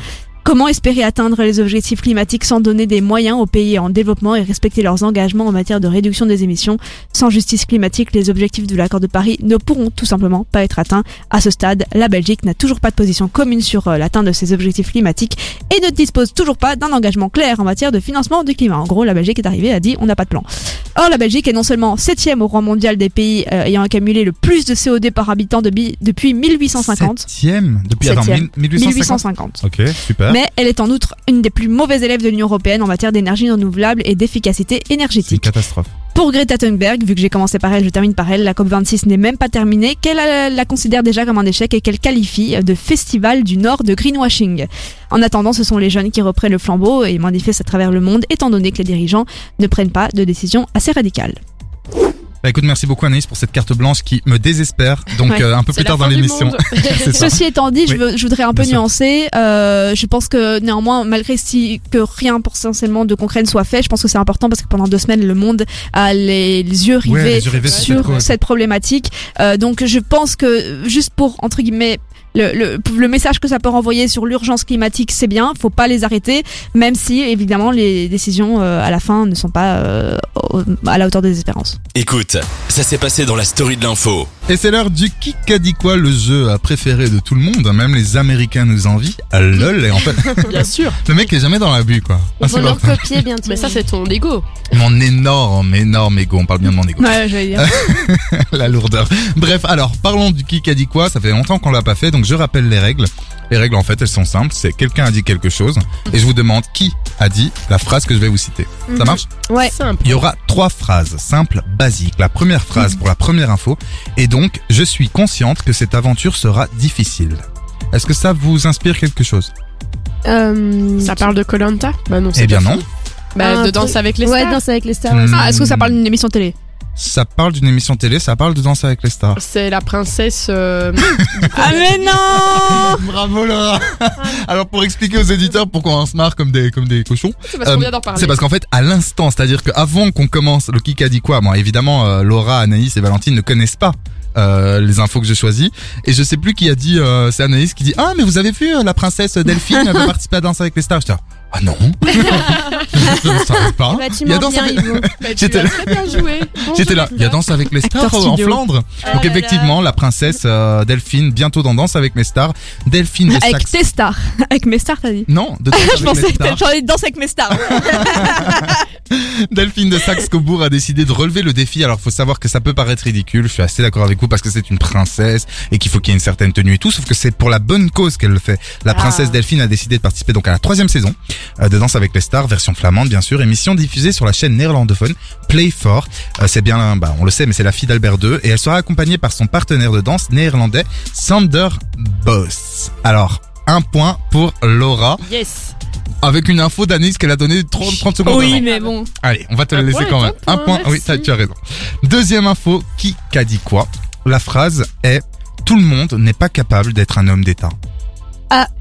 Comment espérer atteindre les objectifs climatiques sans donner des moyens aux pays en développement et respecter leurs engagements en matière de réduction des émissions? Sans justice climatique, les objectifs de l'accord de Paris ne pourront tout simplement pas être atteints. À ce stade, la Belgique n'a toujours pas de position commune sur euh, l'atteinte de ces objectifs climatiques et ne dispose toujours pas d'un engagement clair en matière de financement du climat. En gros, la Belgique est arrivée a dit on n'a pas de plan. Or, la Belgique est non seulement septième au rang mondial des pays euh, ayant accumulé le plus de CO2 par habitant de bi- depuis 1850. Septième depuis attends, Septième. 1850. 1850. Ok, super. Mais elle est en outre une des plus mauvaises élèves de l'Union européenne en matière d'énergie renouvelable et d'efficacité C'est une énergétique. catastrophe. Pour Greta Thunberg, vu que j'ai commencé par elle, je termine par elle, la COP26 n'est même pas terminée, qu'elle la considère déjà comme un échec et qu'elle qualifie de festival du Nord de greenwashing. En attendant, ce sont les jeunes qui reprennent le flambeau et manifestent à travers le monde, étant donné que les dirigeants ne prennent pas de décisions assez radicales. Bah écoute, merci beaucoup Anaïs pour cette carte blanche qui me désespère. Donc Ouais. euh, un peu plus tard dans l'émission. Ceci étant dit, je, veux- je voudrais un peu nuancer. Euh, je pense que néanmoins, malgré si que rien potentiellement de concret ne soit fait, je pense que c'est important parce que pendant deux semaines, le monde a les, les yeux Ouais, rivés les yeux rivés sur sur cette cette problématique. Euh, donc, je pense que juste pour entre guillemets le, le, le message que ça peut renvoyer sur l'urgence climatique, c'est bien. Faut pas les arrêter, même si évidemment les décisions euh, à la fin ne sont pas euh, à la hauteur des espérances. Écoute, ça s'est passé dans la story de l'info. Et c'est l'heure du qui a dit quoi, le jeu euh, préféré de tout le monde. Même les Américains nous envient. Ah, lol. Et en fait, Bien sûr. le mec est jamais dans la bulle, quoi. Ils Ah, c'est leur copier bientôt. Mais ça, c'est ton ego. Mon énorme, énorme ego. On parle bien de mon ego. Ouais, je vais dire. la lourdeur. Bref, alors parlons du qui a dit quoi. Ça fait longtemps qu'on l'a pas fait, donc je rappelle les règles. Les règles en fait, elles sont simples. C'est quelqu'un a dit quelque chose et je vous demande qui a dit la phrase que je vais vous citer. Ça Mhm. marche? Ouais. Simple. Il y aura trois phrases simples, basiques. La première phrase pour la première info et donc je suis consciente que cette aventure sera difficile. Est-ce que ça vous inspire quelque chose? Euh, Ça parle de Colanta? Bah non, c'est Eh bien pas non. fini. Bah, de Danse avec les Ouais, stars. danse avec les stars. Hmm. Ah, est-ce que ça parle d'une émission télé? Ça parle d'une émission télé, ça parle de Danse avec les stars. C'est la princesse. euh, Ah mais non Bravo Laura Alors pour expliquer aux éditeurs pourquoi on se marre comme des, comme des cochons, C'est parce qu'on Euh, vient d'en parler. C'est parce qu'en fait, à l'instant, c'est-à-dire qu'avant qu'on commence le qui a dit quoi, moi évidemment, euh, Laura, Anaïs et Valentine ne connaissent pas. euh, les infos que je choisis et je sais plus qui a dit euh, c'est Anaïs qui dit ah mais vous avez vu euh, la princesse Delphine elle va participer à Danse avec les stars? Je dis ah non je ne savais pas Bah, tu Il y a Danse avec-. Bah, J'étais là. J'étais là, il y a Danse avec les stars Acteur en studio. Flandre. Ah Donc là là. effectivement, la princesse euh, Delphine, bientôt dans Danse avec mes stars. Delphine de Avec Saxe. tes stars. Avec mes stars, t'as dit Non, de Danse Je avec pensais que ai danse avec mes stars. Delphine de Saxe-Cobourg a décidé de relever le défi. Alors, faut savoir que ça peut paraître ridicule. Je suis assez d'accord avec vous parce que c'est une princesse et qu'il faut qu'il y ait une certaine tenue et tout. Sauf que c'est pour la bonne cause qu'elle le fait. La princesse Ah. Delphine a décidé de participer donc à la troisième saison de Danse avec les stars, version flamande bien sûr, émission diffusée sur la chaîne néerlandophone Play 4. Euh, c'est bien, bah, on le sait, mais c'est la fille d'Albert II et elle sera accompagnée par son partenaire de danse néerlandais Sander Boss. Alors. Un point pour Laura, Yes. avec une info d'Anis qu'elle a donnée 30, 30 secondes Oui, avant. mais bon. Allez, on va te le laisser quand même. un point, oui, merci. t'as- tu as raison. Deuxième info, qui qu'a dit quoi? La phrase est Tout le monde n'est pas capable d'être un homme d'État.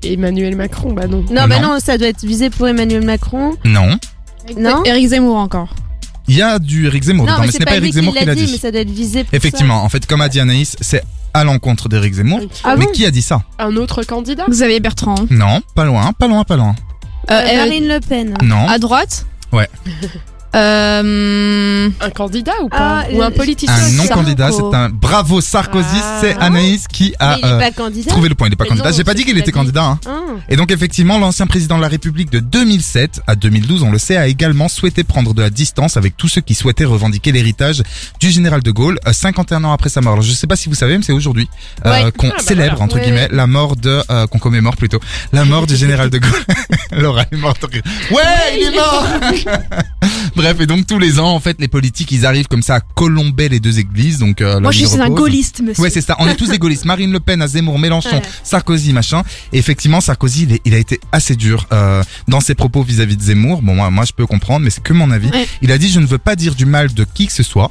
Emmanuel Macron, bah non. Non, bah Non. non, ça doit être visé pour Emmanuel Macron. Non. Non Eric Zemmour encore. Il y a du Eric Zemmour dedans, mais mais ce n'est c'est pas Eric qui Zemmour qui l'a dit, dit. mais ça doit être visé pour Effectivement, en fait, comme a dit Anaïs, c'est à l'encontre d'Eric Zemmour. Ah mais bon qui a dit ça? Un autre candidat? Xavier Bertrand. Non, pas loin, pas loin, pas loin. Euh, Euh, euh, Marine Le Pen. Non. à droite? Ouais. Euh, Un candidat ou pas Ah, Ou un euh, politicien Un non Sarko. candidat, c'est un bravo Sarkozy, Ah. c'est Anaïs qui a il est euh, pas trouvé le point. Il n'est pas Mais candidat. J'ai pas dit qu'il était dit. candidat. Hein. Ah. Et donc effectivement, l'ancien président de la République de 2007 à 2012, on le sait, a également souhaité prendre de la distance avec tous ceux qui souhaitaient revendiquer l'héritage du général de Gaulle euh, 51 ans après sa mort. Alors je sais pas si vous savez, mais c'est aujourd'hui euh, Ouais. qu'on Ah, bah célèbre voilà. entre Ouais, guillemets la mort de euh, qu'on commémore plutôt la mort du général de Gaulle. Laura est morte. Ouais, il est mort. Bref, et donc tous les ans, en fait, les politiques, ils arrivent comme ça à colomber les deux églises. Donc, euh, Moi, je suis un gaulliste, monsieur. Ouais, c'est ça. On est tous des gaullistes. Marine Le Pen, à Zemmour, Mélenchon, Ouais. Sarkozy, machin. Et effectivement, Sarkozy, il, est- il a été assez dur euh, dans ses propos vis-à-vis de Zemmour. Bon, moi, moi, je peux comprendre, mais c'est que mon avis. Ouais. Il a dit, je ne veux pas dire du mal de qui que ce soit.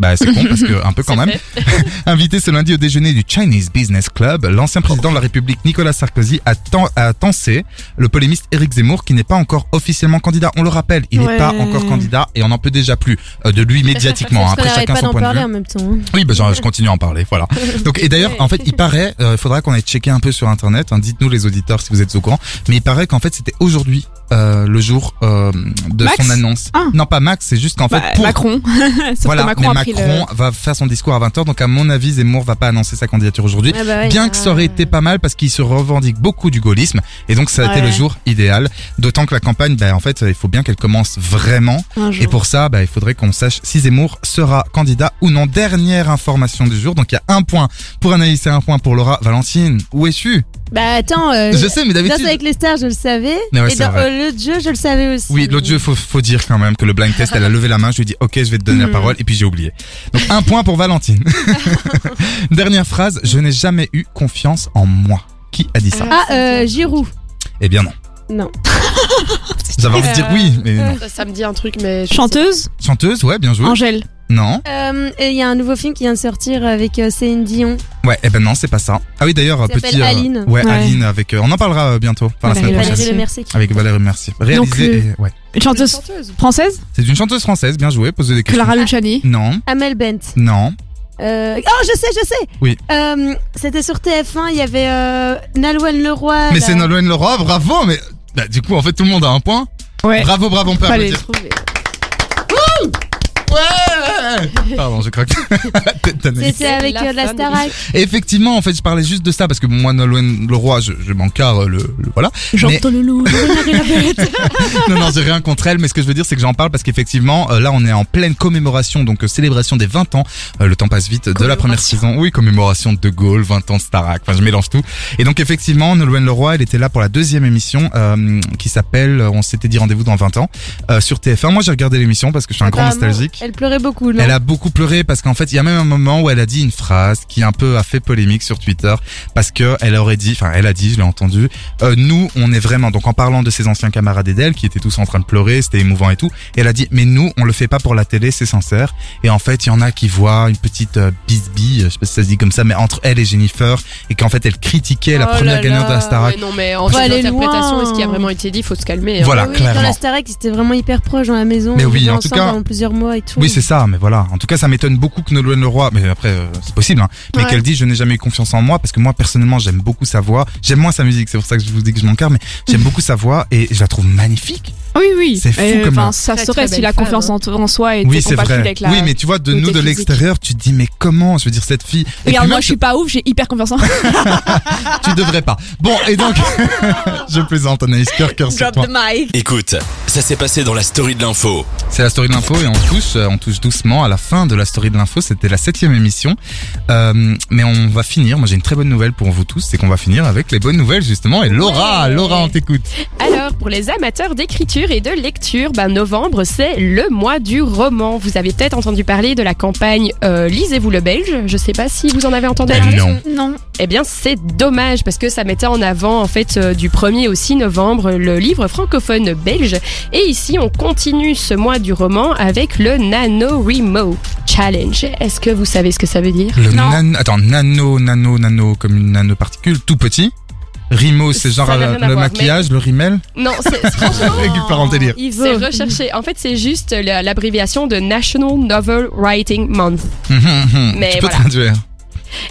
Bah, c'est con parce que un peu quand même. Invité ce lundi au déjeuner du Chinese Business Club, l'ancien président de la République Nicolas Sarkozy a, ten- a tensé le polémiste Éric Zemmour qui n'est pas encore officiellement candidat. On le rappelle, il n'est Ouais. pas encore candidat et on n'en peut déjà plus euh, de lui médiatiquement. hein. Après chacun pas son point de parler vue. en même temps. hein. Oui, bah, genre, je continue à en parler, voilà. Donc, et d'ailleurs, en fait, il paraît, euh, il faudra qu'on aille checker un peu sur internet. hein, Dites-nous les auditeurs si vous êtes au courant. Mais il paraît qu'en fait, c'était aujourd'hui euh, le jour euh, de Max son annonce. Ah. Non, pas Max, c'est juste qu'en fait, Bah, pour Macron. Sauf voilà, que Macron mais a pris Macron le... va faire son discours à 20h. Donc, à mon avis, Zemmour va pas annoncer sa candidature aujourd'hui. Ah bah ouais, Bien ah. que ça aurait été pas mal parce qu'il se revendique beaucoup du gaullisme et donc ça a été le jour idéal. D'autant que la campagne, ben en fait, il faut bien qu'elle commence vraiment. Et pour ça, bah, il faudrait qu'on sache si Zemmour sera candidat ou non. Dernière information du jour. Donc il y a un point pour Anaïs et un point pour Laura. Valentine, où es-tu? Bah attends, euh, Je sais, mais d'habitude. avec les stars, je le savais. Mais ouais, et dans euh, l'autre jeu, je le savais aussi. Oui, l'autre jeu, faut, faut dire quand même que le blind test, elle a levé la main. Je lui ai dit, ok, je vais te donner la Mhm. parole, et puis j'ai oublié. Donc un point pour Valentine. Dernière phrase. Je n'ai jamais eu confiance en moi. Qui a dit ça Ah, euh, Giroud. Eh bien non. Non. J'avais envie de dire oui, mais non. Ça, ça me dit un truc, mais. Chanteuse Chanteuse, ouais, bien joué. Angèle. Non. Euh, et Il y a un nouveau film qui vient de sortir avec euh, Céline Dion. Ouais, eh ben non, c'est pas ça. Ah oui, d'ailleurs, Ça petit. s'appelle Aline. Ouais, Ouais. Aline avec. euh, on en parlera euh, bientôt. Enfin, la Valérie semaine Valérie prochaine. Valérie Mercier. Le Mercier. Avec Valérie Mercier. Donc, Réalisé. le- et- ouais. Une chanteuse chanteuse. française C'est une chanteuse française, bien jouée. Posez des questions. Clara Luciani. Non, Amel Bent. non. Euh, oh, je sais, je sais. Oui. Euh, C'était sur TF1. Il y avait euh, Nolwenn Leroy. Mais là. c'est Nolwenn Leroy, bravo. Mais bah, du coup, en fait, tout le monde a un point. Ouais. Bravo, bravo, on peut Fallait applaudir. trouver. Ouais Pardon, je crois que la tête d'Anaïs. C'était avec la euh, de la Starac. Effectivement, en fait, je parlais juste de ça parce que bon, moi, Nolwenn Leroy, je, je m'en carre le, le- voilà. J'entends le loup, le bête. non, non, j'ai rien contre elle, mais ce que je veux dire, c'est que j'en parle parce qu'effectivement, euh, là, on est en pleine commémoration, donc euh, célébration des 20 ans. Euh, le temps passe vite de la première saison. Oui, commémoration de De Gaulle, 20 ans de Starac. Enfin, je mélange tout. Et donc, effectivement, Nolwenn Leroy, elle était là pour la deuxième émission euh, qui s'appelle euh, On s'était dit rendez-vous dans 20 ans euh, sur TF1. Moi, j'ai regardé l'émission parce que je suis un grand Apparemment, nostalgique. Elle pleurait beaucoup, non Elle a beaucoup pleuré parce qu'en fait, il y a même un moment où elle a dit une phrase qui un peu a fait polémique sur Twitter parce que elle aurait dit, enfin, elle a dit, je l'ai entendu, euh, nous, on est vraiment, donc en parlant de ses anciens camarades et d'elle qui étaient tous en train de pleurer, c'était émouvant et tout, et elle a dit, mais nous, on le fait pas pour la télé, c'est sincère. Et en fait, il y en a qui voient une petite euh, bisbille, je sais pas si ça se dit comme ça, mais entre elle et Jennifer, et qu'en fait, elle critiquait la Oh première gagnante de la là. Starac. Ouais, non, mais en aller d'interprétation, loin. est-ce qui a vraiment été dit? Il faut se calmer. hein. Voilà, oui, Dans clairement. la Starac, ils étaient vraiment hyper proches dans la maison. Mais oui, en tout cas- pendant plusieurs mois et tout. Oui, c'est ça, mais voilà. En tout cas, ça m'étonne beaucoup que Nolwenn Leroy, mais après, euh, c'est possible, hein, mais Ouais. qu'elle dit je n'ai jamais eu confiance en moi parce que moi, personnellement, j'aime beaucoup sa voix. J'aime moins sa musique, c'est pour ça que je vous dis que je m'en carre, mais j'aime beaucoup sa voix et je la trouve magnifique. Oui, oui. C'est fou Et, comme un- ça serait si la confiance femme, en, en soi était oui, c'est compatible vrai. avec la. Oui, mais tu vois, de nous, de l'extérieur, tu te dis mais comment Je veux dire, cette fille. Et Regarde, moi même, je suis pas ouf, j'ai hyper confiance en tu devrais pas. Bon, et donc, je plaisante, Anaïs, cœur, cœur. Écoute, ça s'est passé dans la story de l'info. C'est la story de l'info et on touche, euh, on touche doucement à la fin de la story de l'info. C'était la septième émission, Euh, mais on va finir. Moi, j'ai une très bonne nouvelle pour vous tous, c'est qu'on va finir avec les bonnes nouvelles justement. Et Laura, Ouais. Laura, on t'écoute. Alors, pour les amateurs d'écriture et de lecture, ben, novembre, c'est le mois du roman. Vous avez peut-être entendu parler de la campagne euh, Lisez-vous le Belge. Je sais pas si vous en avez entendu Ben parler. non. Non. Eh bien, c'est dommage parce que ça mettait en avant, en fait, euh, du 1er au 6 novembre, le livre francophone belge. Et ici, on continue ce mois du roman avec le NaNoWriMo Challenge. Est-ce que vous savez ce que ça veut dire? Le Non. nan- attends, nano, nano, nano, comme une nanoparticule, tout petit. Rimo, c'est genre euh, le voir, maquillage, le rimel? Non, c'est franchement. Délire. C'est recherché. En fait, c'est juste la- l'abréviation de National Novel Writing Month. Hum, hum, hum. Mais tu peux voilà. traduire.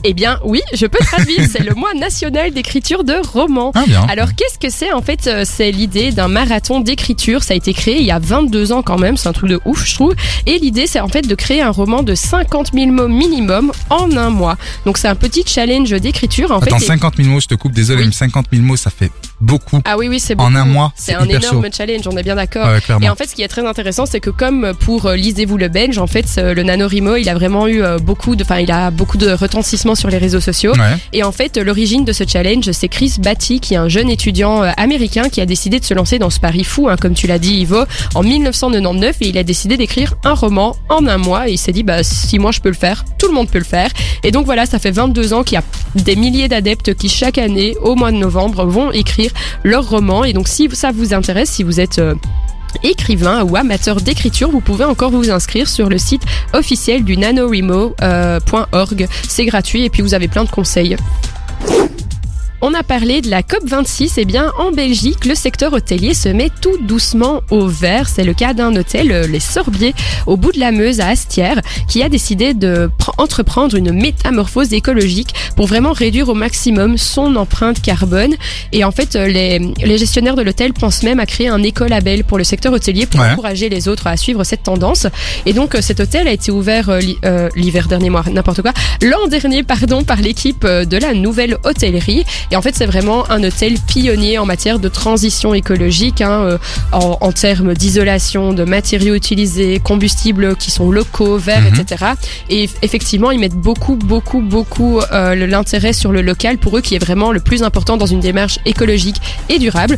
Eh bien, oui, je peux traduire. c'est le mois national d'écriture de romans. Ah bien. Alors, qu'est-ce que c'est En fait, euh, c'est l'idée d'un marathon d'écriture? Ça a été créé il y a 22 ans quand même. C'est un truc de ouf, je trouve. Et l'idée, c'est en fait de créer un roman de 50 000 mots minimum en un mois. Donc, c'est un petit challenge d'écriture. En Attends, fait, et- 50 000 mots, je te coupe, désolé, Oui. mais 50 000 mots, ça fait beaucoup. Ah oui, oui, c'est En beaucoup. un mois, C'est un énorme challenge, on est bien d'accord. Ouais. Et en fait, ce qui est très intéressant, c'est que comme pour euh, Lisez-vous le Belge, en fait, le NaNoWriMo, il a vraiment eu euh, beaucoup de, enfin, il a beaucoup de sur les réseaux sociaux. Ouais. Et en fait, l'origine de ce challenge, c'est Chris Batty, qui est un jeune étudiant euh, américain qui a décidé de se lancer dans ce pari fou, hein, comme tu l'as dit, Ivo, en 1999, et il a décidé d'écrire un roman en un mois. Et il s'est dit, bah, si moi je peux le faire, tout le monde peut le faire. Et donc voilà, ça fait 22 ans qu'il y a des milliers d'adeptes qui chaque année, au mois de novembre, vont écrire leur roman. Et donc si ça vous intéresse, si vous êtes euh, écrivain ou amateur d'écriture, vous pouvez encore vous inscrire sur le site officiel du nanorimo.org. C'est gratuit et puis vous avez plein de conseils. On a parlé de la COP26, et bien en Belgique, le secteur hôtelier se met tout doucement au vert. C'est le cas d'un hôtel, euh, les Sorbiers, au bout de la Meuse à Astières, qui a décidé de pr- entreprendre une métamorphose écologique pour vraiment réduire au maximum son empreinte carbone. Et en fait, euh, les, les gestionnaires de l'hôtel pensent même à créer un écolabel pour le secteur hôtelier pour Ouais. encourager les autres à suivre cette tendance. Et donc euh, cet hôtel a été ouvert euh, l'hiver dernier, n'importe quoi, l'an dernier pardon par l'équipe de la nouvelle hôtellerie. Et en fait c'est vraiment un hôtel pionnier en matière de transition écologique, hein, euh, en, en termes d'isolation, de matériaux utilisés, combustibles qui sont locaux, verts, Mhm. etc. Et eff- effectivement ils mettent beaucoup beaucoup beaucoup euh, l'intérêt sur le local pour eux qui est vraiment le plus important dans une démarche écologique et durable.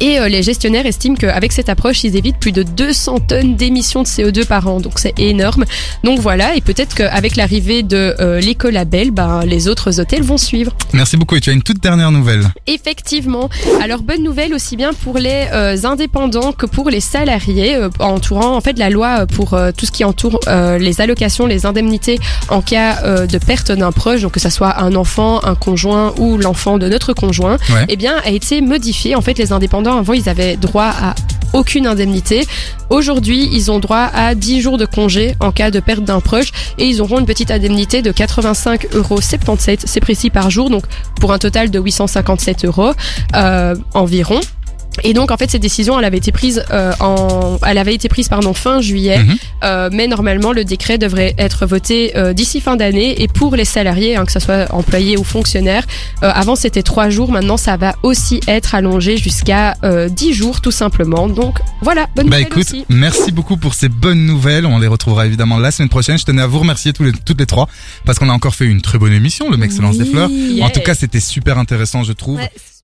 Et euh, les gestionnaires estiment qu'avec cette approche, ils évitent plus de 200 tonnes d'émissions de CO2 par an. Donc c'est énorme. Donc voilà, et peut-être qu'avec l'arrivée de euh, l'écolabel, ben, les autres hôtels vont suivre. Merci beaucoup. Et tu as une toute dernière nouvelle. Effectivement. Alors bonne nouvelle aussi bien pour les euh, indépendants que pour les salariés, euh, entourant en fait la loi pour euh, tout ce qui entoure euh, les allocations, les indemnités en cas euh, de perte d'un proche, donc que ça soit un enfant, un conjoint ou l'enfant de notre conjoint, Ouais. eh bien a été modifiée. En fait, les indépendants avant ils avaient droit à aucune indemnité. Aujourd'hui, ils ont droit à 10 jours de congé en cas de perte d'un proche et ils auront une petite indemnité de 85,77 euros, c'est précis par jour, donc pour un total de 857 euros euh, environ. Et donc en fait cette décision elle avait été prise euh, en elle avait été prise pardon fin juillet Mhm. euh, mais normalement le décret devrait être voté euh, d'ici fin d'année et pour les salariés hein, que ce soit employés ou fonctionnaires euh, avant c'était trois jours maintenant ça va aussi être allongé jusqu'à euh, 10 jours tout simplement donc voilà bonne Bah nouvelle écoute, aussi merci beaucoup pour ces bonnes nouvelles. On les retrouvera évidemment la semaine prochaine. Je tenais à vous remercier tous les, toutes les trois parce qu'on a encore fait une très bonne émission, le mec se lance des fleurs. En tout cas, c'était super intéressant, je trouve. Ouais,